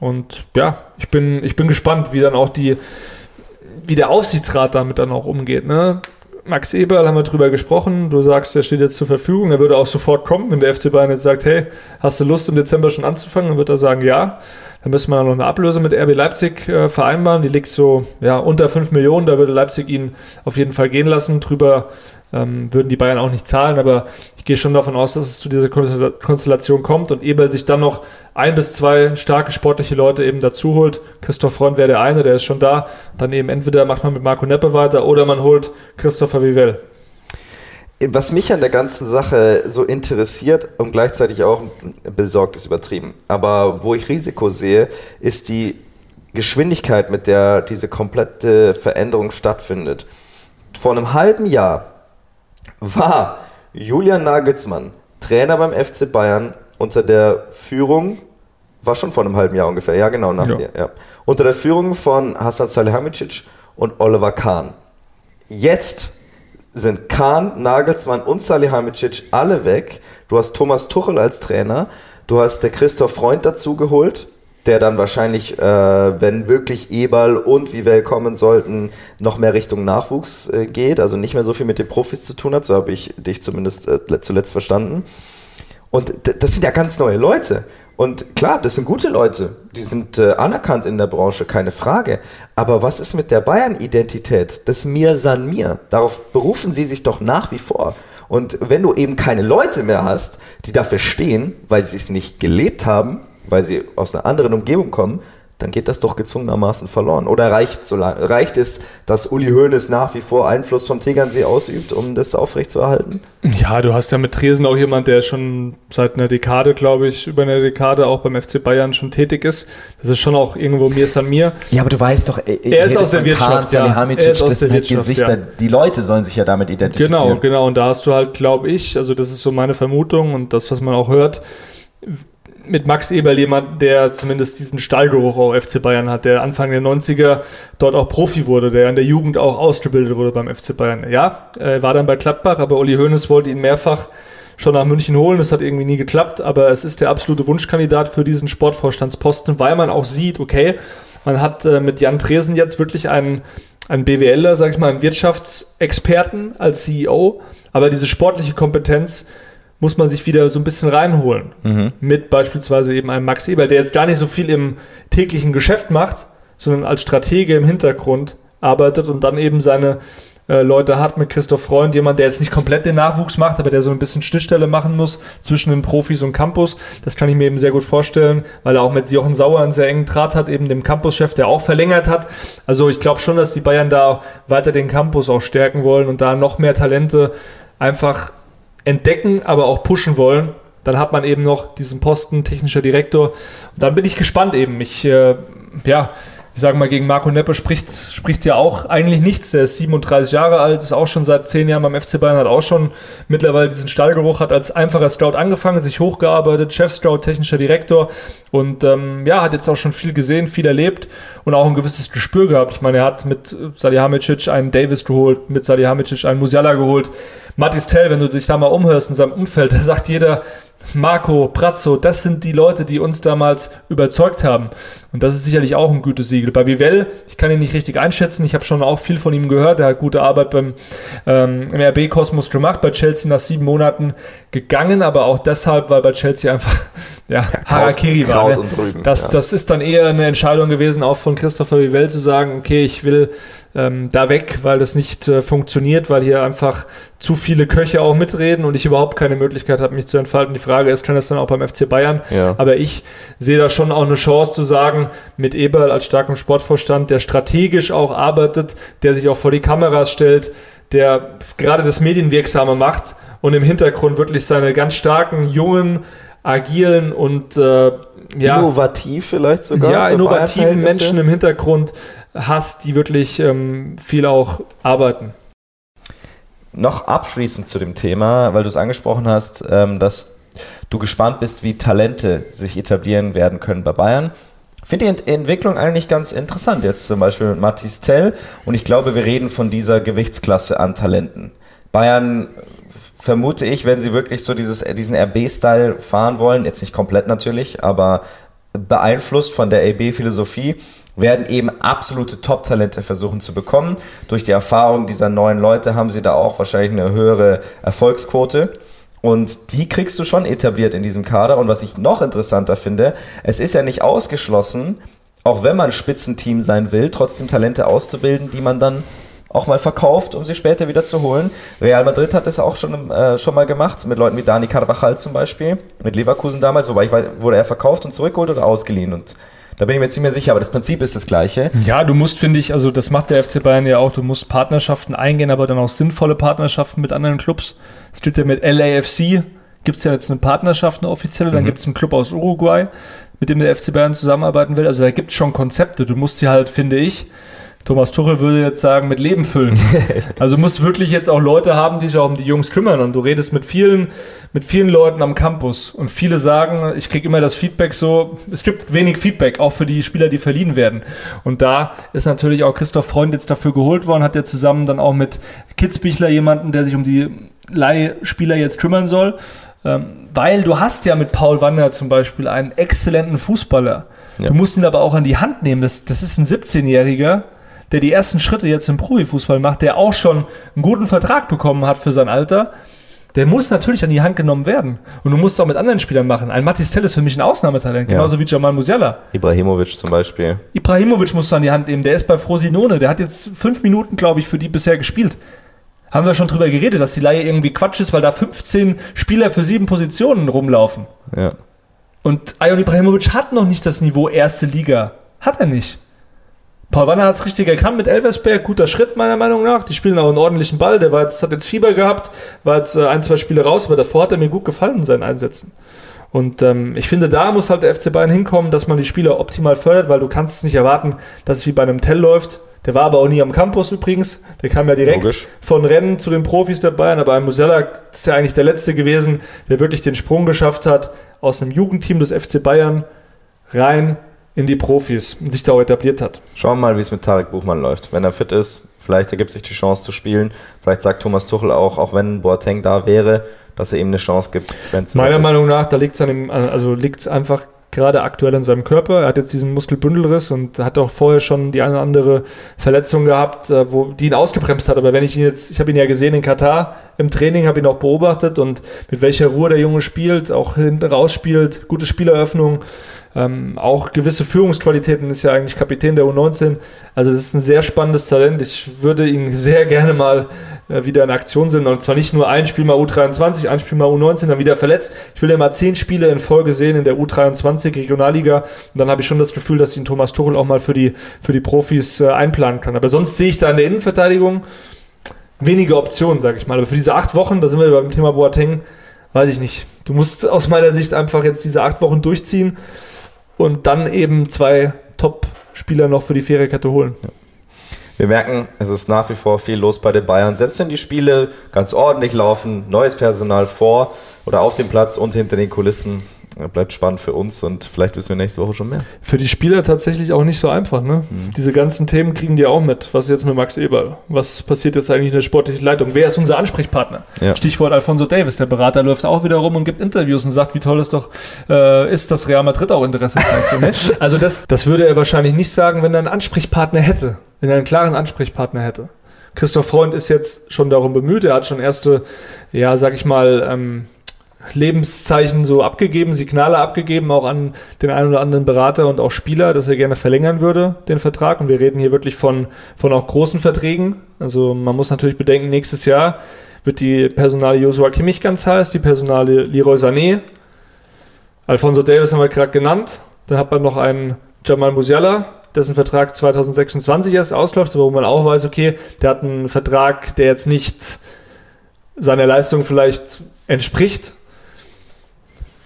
Und ja, ich bin, ich bin gespannt, wie dann auch die, wie der Aufsichtsrat damit dann auch umgeht. Ne? Max Eberl haben wir drüber gesprochen. Du sagst, er steht jetzt zur Verfügung. Er würde auch sofort kommen, wenn der FC Bayern jetzt sagt, hey, hast du Lust im Dezember schon anzufangen? Dann wird er sagen, ja. Dann müsste man noch eine Ablöse mit RB Leipzig äh, vereinbaren. Die liegt so ja, unter 5 Millionen. Da würde Leipzig ihn auf jeden Fall gehen lassen. Drüber ähm, würden die Bayern auch nicht zahlen. Aber ich gehe schon davon aus, dass es zu dieser Konstellation kommt und Eberl sich dann noch ein bis zwei starke sportliche Leute eben dazu holt. Christoph Freund wäre der eine, der ist schon da. Dann eben entweder macht man mit Marco Neppe weiter oder man holt Christopher Vivell was mich an der ganzen Sache so interessiert und gleichzeitig auch besorgt ist übertrieben, aber wo ich Risiko sehe, ist die Geschwindigkeit, mit der diese komplette Veränderung stattfindet. Vor einem halben Jahr war Julian Nagelsmann Trainer beim FC Bayern unter der Führung, war schon vor einem halben Jahr ungefähr, ja genau, nach ja. Dir, ja. unter der Führung von Hassan Salihamidzic und Oliver Kahn. Jetzt sind Kahn, Nagelsmann und Salihamidzic alle weg. Du hast Thomas Tuchel als Trainer. Du hast der Christoph Freund dazu geholt, der dann wahrscheinlich, äh, wenn wirklich Eberl und Vivell kommen sollten, noch mehr Richtung Nachwuchs äh, geht. Also nicht mehr so viel mit den Profis zu tun hat. So habe ich dich zumindest äh, zuletzt verstanden. Und das sind ja ganz neue Leute. Und klar, das sind gute Leute, die sind äh, anerkannt in der Branche, keine Frage. Aber was ist mit der Bayern-Identität? Das Mir san mir. Darauf berufen sie sich doch nach wie vor. Und wenn du eben keine Leute mehr hast, die dafür stehen, weil sie es nicht gelebt haben, weil sie aus einer anderen Umgebung kommen, dann geht das doch gezwungenermaßen verloren. Oder reicht, so lang, reicht es, dass Uli Hoeneß nach wie vor Einfluss vom Tegernsee ausübt, um das aufrechtzuerhalten? Ja, du hast ja mit Tresen auch jemand, der schon seit einer Dekade, glaube ich, über eine Dekade auch beim FC Bayern schon tätig ist. Das ist schon auch irgendwo mir ist an mir. Ja, aber du weißt doch, er, er ist aus der Wirtschaft. ja. er ist aus der halt Wirtschaft, Gesichter, ja. Die Leute sollen sich ja damit identifizieren. Genau, genau. Und da hast du halt, glaube ich, also das ist so meine Vermutung und das, was man auch hört, mit Max Eberl jemand, der zumindest diesen Stallgeruch auch FC Bayern hat, der Anfang der 90er dort auch Profi wurde, der in der Jugend auch ausgebildet wurde beim FC Bayern. Ja, er war dann bei Gladbach, aber Uli Hoeneß wollte ihn mehrfach schon nach München holen. Das hat irgendwie nie geklappt, aber es ist der absolute Wunschkandidat für diesen Sportvorstandsposten, weil man auch sieht, okay, man hat äh, mit Jan Tresen jetzt wirklich einen, einen BWLer, sag ich mal, einen Wirtschaftsexperten als CEO, aber diese sportliche Kompetenz muss man sich wieder so ein bisschen reinholen. Mhm. Mit beispielsweise eben einem Max Eberl, der jetzt gar nicht so viel im täglichen Geschäft macht, sondern als Stratege im Hintergrund arbeitet und dann eben seine äh, Leute hat mit Christoph Freund, jemand, der jetzt nicht komplett den Nachwuchs macht, aber der so ein bisschen Schnittstelle machen muss zwischen den Profis und Campus. Das kann ich mir eben sehr gut vorstellen, weil er auch mit Jochen Sauer einen sehr engen Draht hat, eben dem Campus-Chef, der auch verlängert hat. Also ich glaube schon, dass die Bayern da weiter den Campus auch stärken wollen und da noch mehr Talente einfach entdecken, aber auch pushen wollen. Dann hat man eben noch diesen Posten technischer Direktor. Und dann bin ich gespannt eben. Ich, äh, ja, ich sage mal, gegen Marco Neppe spricht, spricht ja auch eigentlich nichts. Der ist 37 Jahre alt, ist auch schon seit 10 Jahren beim FC Bayern, hat auch schon mittlerweile diesen Stallgeruch, hat als einfacher Scout angefangen, sich hochgearbeitet, Chef-Scout, technischer Direktor und ähm, ja, hat jetzt auch schon viel gesehen, viel erlebt und auch ein gewisses Gespür gehabt. Ich meine, er hat mit Salihamidzic einen Davis geholt, mit Salihamidzic einen Musiala geholt. Matis Tell, wenn du dich da mal umhörst in seinem Umfeld, da sagt jeder, Marco, Brazzo, das sind die Leute, die uns damals überzeugt haben. Und das ist sicherlich auch ein gutes Siegel. Bei Vivell, ich kann ihn nicht richtig einschätzen, ich habe schon auch viel von ihm gehört, er hat gute Arbeit beim ähm, RB-Kosmos gemacht, bei Chelsea nach sieben Monaten gegangen, aber auch deshalb, weil bei Chelsea einfach ja, Harakiri Kraut, war. Kraut ne? drüben, das, ja. das ist dann eher eine Entscheidung gewesen, auch von Christopher Vivell zu sagen, okay, ich will ähm, da weg, weil das nicht äh, funktioniert, weil hier einfach zu viele Köche auch mitreden und ich überhaupt keine Möglichkeit habe, mich zu entfalten. Die Frage ist, kann das dann auch beim FC Bayern? Ja. Aber ich sehe da schon auch eine Chance zu sagen, mit Eberl als starkem Sportvorstand, der strategisch auch arbeitet, der sich auch vor die Kameras stellt, der gerade das Medienwirksame macht und im Hintergrund wirklich seine ganz starken, jungen, agilen und äh, ja, innovativ vielleicht sogar. Ja, innovativen Menschen im Hintergrund hast, die wirklich ähm, viel auch arbeiten. Noch abschließend zu dem Thema, weil du es angesprochen hast, ähm, dass du gespannt bist, wie Talente sich etablieren werden können bei Bayern. Finde die Entwicklung eigentlich ganz interessant, jetzt zum Beispiel mit Mathis Tell. Und ich glaube, wir reden von dieser Gewichtsklasse an Talenten. Bayern vermute ich, wenn sie wirklich so dieses, diesen RB-Style fahren wollen, jetzt nicht komplett natürlich, aber beeinflusst von der RB-Philosophie, werden eben absolute Top-Talente versuchen zu bekommen. Durch die Erfahrung dieser neuen Leute haben sie da auch wahrscheinlich eine höhere Erfolgsquote. Und die kriegst du schon etabliert in diesem Kader. Und was ich noch interessanter finde, es ist ja nicht ausgeschlossen, auch wenn man Spitzenteam sein will, trotzdem Talente auszubilden, die man dann auch mal verkauft, um sie später wieder zu holen. Real Madrid hat das auch schon, äh, schon mal gemacht, mit Leuten wie Dani Carvajal zum Beispiel, mit Leverkusen damals, wobei ich weiß, wurde er verkauft und zurückgeholt oder ausgeliehen und da bin ich mir ziemlich sicher, aber das Prinzip ist das gleiche. Ja, du musst, finde ich, also das macht der FC Bayern ja auch, du musst Partnerschaften eingehen, aber dann auch sinnvolle Partnerschaften mit anderen Clubs. Es gibt ja mit LAFC, gibt es ja jetzt eine Partnerschaft, eine offizielle, dann mhm. gibt es einen Club aus Uruguay, mit dem der FC Bayern zusammenarbeiten will. Also da gibt es schon Konzepte. Du musst sie halt, finde ich, Thomas Tuchel würde jetzt sagen, mit Leben füllen. Also du musst wirklich jetzt auch Leute haben, die sich auch um die Jungs kümmern. Und du redest mit vielen, mit vielen Leuten am Campus. Und viele sagen, ich kriege immer das Feedback so, es gibt wenig Feedback, auch für die Spieler, die verliehen werden. Und da ist natürlich auch Christoph Freund jetzt dafür geholt worden, hat er zusammen dann auch mit Kitzbichler jemanden, der sich um die Leihspieler jetzt kümmern soll. Ähm, weil du hast ja mit Paul Wander zum Beispiel einen exzellenten Fußballer. Ja. Du musst ihn aber auch an die Hand nehmen. Das, das ist ein 17-Jähriger, der die ersten Schritte jetzt im Profifußball macht, der auch schon einen guten Vertrag bekommen hat für sein Alter, der muss natürlich an die Hand genommen werden. Und du musst es auch mit anderen Spielern machen. Ein Matis Tell ist für mich ein Ausnahmetalent, genauso ja. wie Jamal Musiala. Ibrahimovic zum Beispiel. Ibrahimovic musst du an die Hand nehmen. Der ist bei Frosinone. Der hat jetzt fünf Minuten, glaube ich, für die bisher gespielt. Haben wir schon drüber geredet, dass die Laie irgendwie Quatsch ist, weil da 15 Spieler für sieben Positionen rumlaufen. Ja. Und Ayon Ibrahimovic hat noch nicht das Niveau erste Liga. Hat er nicht. Paul Wanner hat es richtig erkannt mit Elversberg. Guter Schritt, meiner Meinung nach. Die spielen auch einen ordentlichen Ball. Der war jetzt, hat jetzt Fieber gehabt, war jetzt äh, ein, zwei Spiele raus, aber davor hat er mir gut gefallen in seinen Einsätzen. Und ähm, ich finde, da muss halt der FC Bayern hinkommen, dass man die Spieler optimal fördert, weil du kannst nicht erwarten, dass es wie bei einem Tell läuft. Der war aber auch nie am Campus übrigens. Der kam ja direkt Logisch. von Rennen zu den Profis der Bayern. Aber ein Musella ist ja eigentlich der Letzte gewesen, der wirklich den Sprung geschafft hat aus einem Jugendteam des FC Bayern rein in die Profis und sich da auch etabliert hat. Schauen wir mal, wie es mit Tarek Buchmann läuft. Wenn er fit ist, vielleicht ergibt sich die Chance zu spielen. Vielleicht sagt Thomas Tuchel auch, auch wenn Boateng da wäre, dass er ihm eine Chance gibt. Meiner Meinung nach, da liegt es also einfach gerade aktuell in seinem Körper. Er hat jetzt diesen Muskelbündelriss und hat auch vorher schon die eine oder andere Verletzung gehabt, äh, wo, die ihn ausgebremst hat. Aber wenn ich ihn jetzt, ich habe ihn ja gesehen in Katar im Training, habe ihn auch beobachtet und mit welcher Ruhe der Junge spielt, auch hinten raus spielt, gute Spieleröffnung. Ähm, auch gewisse Führungsqualitäten ist ja eigentlich Kapitän der U19. Also das ist ein sehr spannendes Talent. Ich würde ihn sehr gerne mal äh, wieder in Aktion sehen. Und zwar nicht nur ein Spiel mal U23, ein Spiel mal U19, dann wieder verletzt. Ich will ja mal zehn Spiele in Folge sehen in der U23 Regionalliga. Und dann habe ich schon das Gefühl, dass ihn Thomas Tuchel auch mal für die, für die Profis äh, einplanen kann. Aber sonst sehe ich da in der Innenverteidigung wenige Optionen, sage ich mal. Aber für diese acht Wochen, da sind wir beim Thema Boateng, weiß ich nicht. Du musst aus meiner Sicht einfach jetzt diese acht Wochen durchziehen und dann eben zwei Top-Spieler noch für die Viererkette holen. Ja. Wir merken, es ist nach wie vor viel los bei den Bayern. Selbst wenn die Spiele ganz ordentlich laufen, neues Personal vor oder auf dem Platz und hinter den Kulissen, bleibt spannend für uns und vielleicht wissen wir nächste Woche schon mehr. Für die Spieler tatsächlich auch nicht so einfach. Ne? Mhm. Diese ganzen Themen kriegen die auch mit. Was ist jetzt mit Max Eberl? Was passiert jetzt eigentlich in der sportlichen Leitung? Wer ist unser Ansprechpartner? Ja. Stichwort Alfonso Davis. Der Berater läuft auch wieder rum und gibt Interviews und sagt, wie toll es doch äh, ist, dass Real Madrid auch Interesse zeigt. ne? Also das, das würde er wahrscheinlich nicht sagen, wenn er einen Ansprechpartner hätte. Wenn er einen klaren Ansprechpartner hätte. Christoph Freund ist jetzt schon darum bemüht. Er hat schon erste, ja, sag ich mal, ähm, Lebenszeichen so abgegeben, Signale abgegeben, auch an den einen oder anderen Berater und auch Spieler, dass er gerne verlängern würde, den Vertrag. Und wir reden hier wirklich von, von auch großen Verträgen. Also man muss natürlich bedenken, nächstes Jahr wird die Personale Joshua Kimmich ganz heiß, die Personale Leroy Sané. Alfonso Davis haben wir gerade genannt. Dann hat man noch einen Jamal Musiala, dessen Vertrag 2026 erst ausläuft, wo man auch weiß, okay, der hat einen Vertrag, der jetzt nicht seiner Leistung vielleicht entspricht,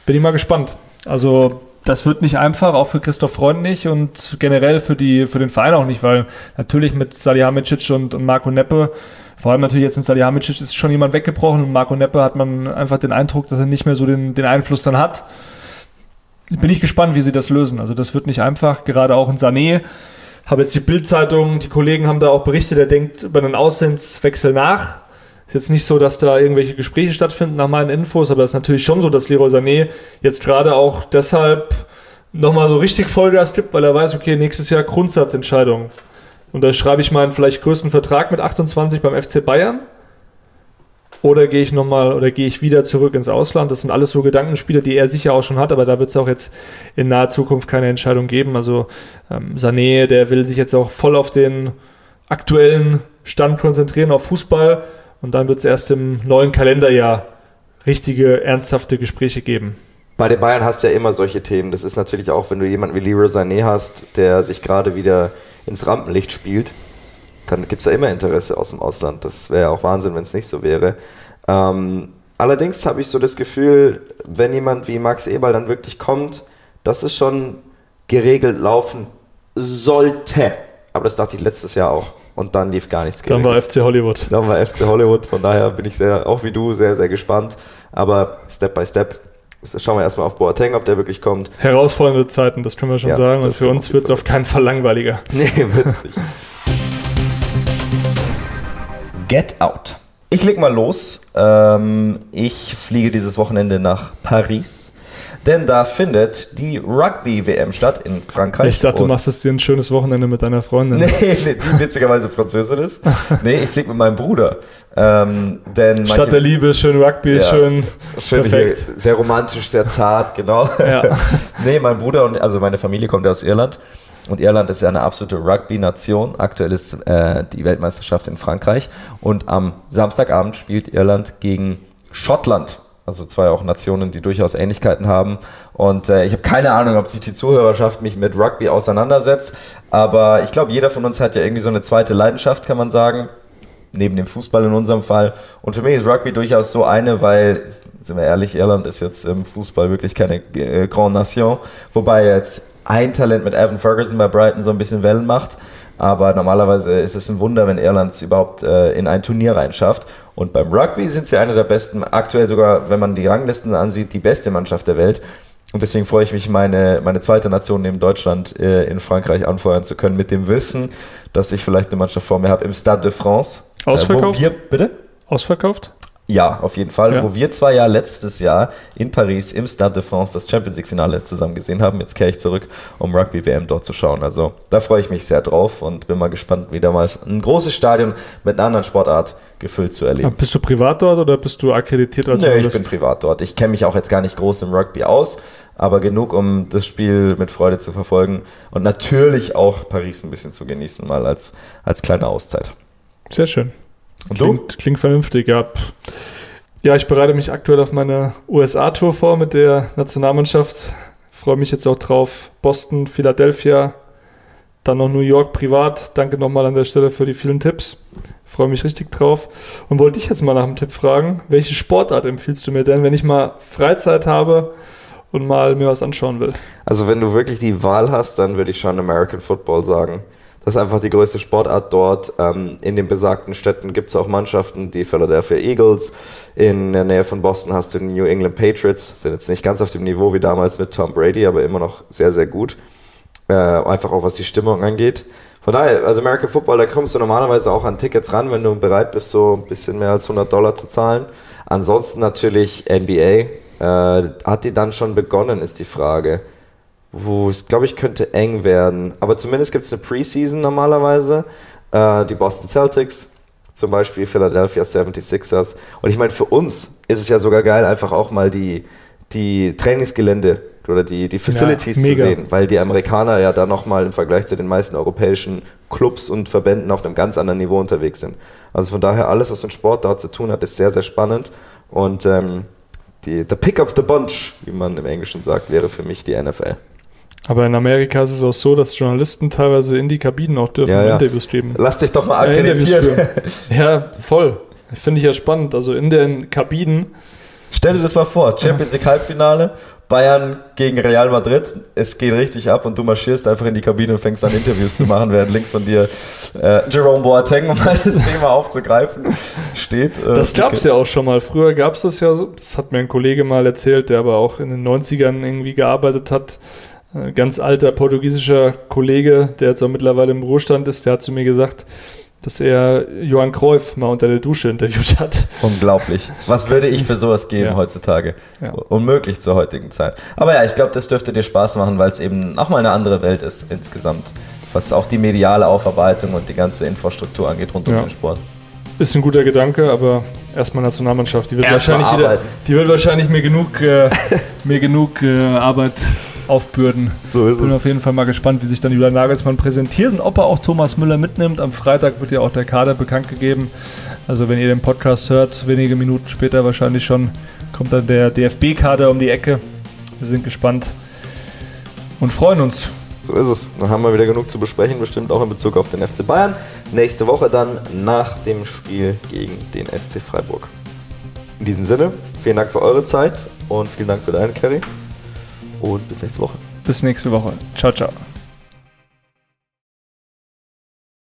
bin ich mal gespannt. Also das wird nicht einfach, auch für Christoph Freund nicht und generell für, die, für den Verein auch nicht, weil natürlich mit Salihamidzic und, und Marco Neppe, vor allem natürlich jetzt mit Salihamidzic ist schon jemand weggebrochen und Marco Neppe hat man einfach den Eindruck, dass er nicht mehr so den, den Einfluss dann hat. Bin ich gespannt, wie sie das lösen. Also das wird nicht einfach, gerade auch in Sané. Habe jetzt die Bildzeitung, die Kollegen haben da auch berichtet, er denkt über einen Aussehenswechsel nach ist jetzt nicht so, dass da irgendwelche Gespräche stattfinden nach meinen Infos, aber es ist natürlich schon so, dass Leroy Sané jetzt gerade auch deshalb nochmal so richtig Vollgas gibt, weil er weiß, okay, nächstes Jahr Grundsatzentscheidung. Und da schreibe ich meinen vielleicht größten Vertrag mit 28 beim FC Bayern. Oder gehe ich nochmal oder gehe ich wieder zurück ins Ausland? Das sind alles so Gedankenspiele, die er sicher auch schon hat, aber da wird es auch jetzt in naher Zukunft keine Entscheidung geben. Also ähm, Sané, der will sich jetzt auch voll auf den aktuellen Stand konzentrieren, auf Fußball und dann wird es erst im neuen Kalenderjahr richtige, ernsthafte Gespräche geben. Bei den Bayern hast du ja immer solche Themen. Das ist natürlich auch, wenn du jemanden wie Leroy Sané hast, der sich gerade wieder ins Rampenlicht spielt, dann gibt es da immer Interesse aus dem Ausland. Das wäre ja auch Wahnsinn, wenn es nicht so wäre. Ähm, allerdings habe ich so das Gefühl, wenn jemand wie Max Eberl dann wirklich kommt, dass es schon geregelt laufen sollte. Aber das dachte ich letztes Jahr auch und dann lief gar nichts. Dann war FC Hollywood. Dann war FC Hollywood, von daher bin ich sehr, auch wie du, sehr, sehr gespannt. Aber Step by Step schauen wir erstmal auf Boateng, ob der wirklich kommt. Herausfordernde Zeiten, das können wir schon ja, sagen. Und für uns wird es auf keinen Fall langweiliger. Nee, wird es nicht. Get Out. Ich leg mal los. Ähm, ich fliege dieses Wochenende nach Paris denn da findet die Rugby-WM statt in Frankreich. Ich dachte, du machst es dir ein schönes Wochenende mit deiner Freundin. Nee, nee die witzigerweise Französin ist. Nee, ich fliege mit meinem Bruder. Ähm, denn Stadt der Liebe, schön Rugby, ja, schön, schön perfekt. Hier, sehr romantisch, sehr zart, genau. Ja. nee, mein Bruder und also meine Familie kommt aus Irland. Und Irland ist ja eine absolute Rugby-Nation. Aktuell ist äh, die Weltmeisterschaft in Frankreich. Und am Samstagabend spielt Irland gegen Schottland. Also zwei auch Nationen, die durchaus Ähnlichkeiten haben. Und äh, ich habe keine Ahnung, ob sich die Zuhörerschaft mich mit Rugby auseinandersetzt. Aber ich glaube, jeder von uns hat ja irgendwie so eine zweite Leidenschaft, kann man sagen. Neben dem Fußball in unserem Fall. Und für mich ist Rugby durchaus so eine, weil, sind wir ehrlich, Irland ist jetzt im Fußball wirklich keine äh, Grand Nation. Wobei jetzt ein Talent mit Evan Ferguson bei Brighton so ein bisschen Wellen macht. Aber normalerweise ist es ein Wunder, wenn Irland es überhaupt äh, in ein Turnier reinschafft. Und beim Rugby sind sie eine der besten, aktuell sogar, wenn man die Ranglisten ansieht, die beste Mannschaft der Welt. Und deswegen freue ich mich, meine, meine zweite Nation neben Deutschland äh, in Frankreich anfeuern zu können, mit dem Wissen, dass ich vielleicht eine Mannschaft vor mir habe im Stade de France. Ausverkauft? Äh, wo wir, bitte? Ausverkauft? Ja, auf jeden Fall. Ja. Wo wir zwei ja letztes Jahr in Paris im Stade de France das Champions League-Finale zusammen gesehen haben. Jetzt kehre ich zurück, um Rugby-WM dort zu schauen. Also da freue ich mich sehr drauf und bin mal gespannt, wieder mal ein großes Stadion mit einer anderen Sportart gefüllt zu erleben. Bist du privat dort oder bist du akkreditiert als Nee, ich bin privat dort. Ich kenne mich auch jetzt gar nicht groß im Rugby aus, aber genug, um das Spiel mit Freude zu verfolgen und natürlich auch Paris ein bisschen zu genießen, mal als, als kleine Auszeit. Sehr schön. Und klingt, klingt vernünftig, ja. Ja, ich bereite mich aktuell auf meine USA-Tour vor mit der Nationalmannschaft. Freue mich jetzt auch drauf. Boston, Philadelphia, dann noch New York privat. Danke nochmal an der Stelle für die vielen Tipps. Freue mich richtig drauf. Und wollte dich jetzt mal nach dem Tipp fragen, welche Sportart empfiehlst du mir denn, wenn ich mal Freizeit habe und mal mir was anschauen will? Also wenn du wirklich die Wahl hast, dann würde ich schon American Football sagen. Das ist einfach die größte Sportart dort. Ähm, in den besagten Städten gibt es auch Mannschaften, die Philadelphia Eagles. In der Nähe von Boston hast du die New England Patriots. Sind jetzt nicht ganz auf dem Niveau wie damals mit Tom Brady, aber immer noch sehr, sehr gut. Äh, einfach auch was die Stimmung angeht. Von daher, also American Football, da kommst du normalerweise auch an Tickets ran, wenn du bereit bist, so ein bisschen mehr als 100 Dollar zu zahlen. Ansonsten natürlich NBA. Äh, hat die dann schon begonnen, ist die Frage wo ich glaube ich könnte eng werden. Aber zumindest gibt es eine Preseason normalerweise. Äh, die Boston Celtics, zum Beispiel Philadelphia 76ers. Und ich meine, für uns ist es ja sogar geil, einfach auch mal die, die Trainingsgelände oder die, die Facilities ja, zu sehen, weil die Amerikaner ja da nochmal im Vergleich zu den meisten europäischen Clubs und Verbänden auf einem ganz anderen Niveau unterwegs sind. Also von daher, alles, was mit Sport dort zu tun hat, ist sehr, sehr spannend. Und ähm, die, the pick of the bunch, wie man im Englischen sagt, wäre für mich die NFL. Aber in Amerika ist es auch so, dass Journalisten teilweise in die Kabinen auch dürfen ja, ja. Interviews geben. Lass dich doch mal akkreditieren. ja, voll. Finde ich ja spannend. Also in den Kabinen. Stell dir das mal vor, Champions League Halbfinale, Bayern gegen Real Madrid, es geht richtig ab und du marschierst einfach in die Kabine und fängst an Interviews zu machen, während links von dir äh, Jerome Boateng, um das Thema aufzugreifen, steht. Äh, das gab es ja auch schon mal. Früher gab es das ja so, das hat mir ein Kollege mal erzählt, der aber auch in den 90ern irgendwie gearbeitet hat ein ganz alter portugiesischer Kollege, der jetzt auch mittlerweile im Ruhestand ist, der hat zu mir gesagt, dass er Johann Cruyff mal unter der Dusche interviewt hat. Unglaublich. Was würde ich für sowas geben ja. heutzutage? Ja. Unmöglich zur heutigen Zeit. Aber ja, ich glaube, das dürfte dir Spaß machen, weil es eben auch mal eine andere Welt ist insgesamt, was auch die mediale Aufarbeitung und die ganze Infrastruktur angeht rund um den Sport. Ist ein guter Gedanke, aber erstmal Nationalmannschaft. Die wird, wahrscheinlich, wieder, die wird wahrscheinlich mir genug, äh, mir genug äh, Arbeit aufbürden. So ist Bin es. auf jeden Fall mal gespannt, wie sich dann Julian Nagelsmann präsentiert und ob er auch Thomas Müller mitnimmt. Am Freitag wird ja auch der Kader bekannt gegeben. Also wenn ihr den Podcast hört, wenige Minuten später wahrscheinlich schon, kommt dann der DFB-Kader um die Ecke. Wir sind gespannt und freuen uns. So ist es. Dann haben wir wieder genug zu besprechen, bestimmt auch in Bezug auf den FC Bayern. Nächste Woche dann nach dem Spiel gegen den SC Freiburg. In diesem Sinne, vielen Dank für eure Zeit und vielen Dank für deine Carry und bis nächste Woche. Bis nächste Woche. Ciao, ciao.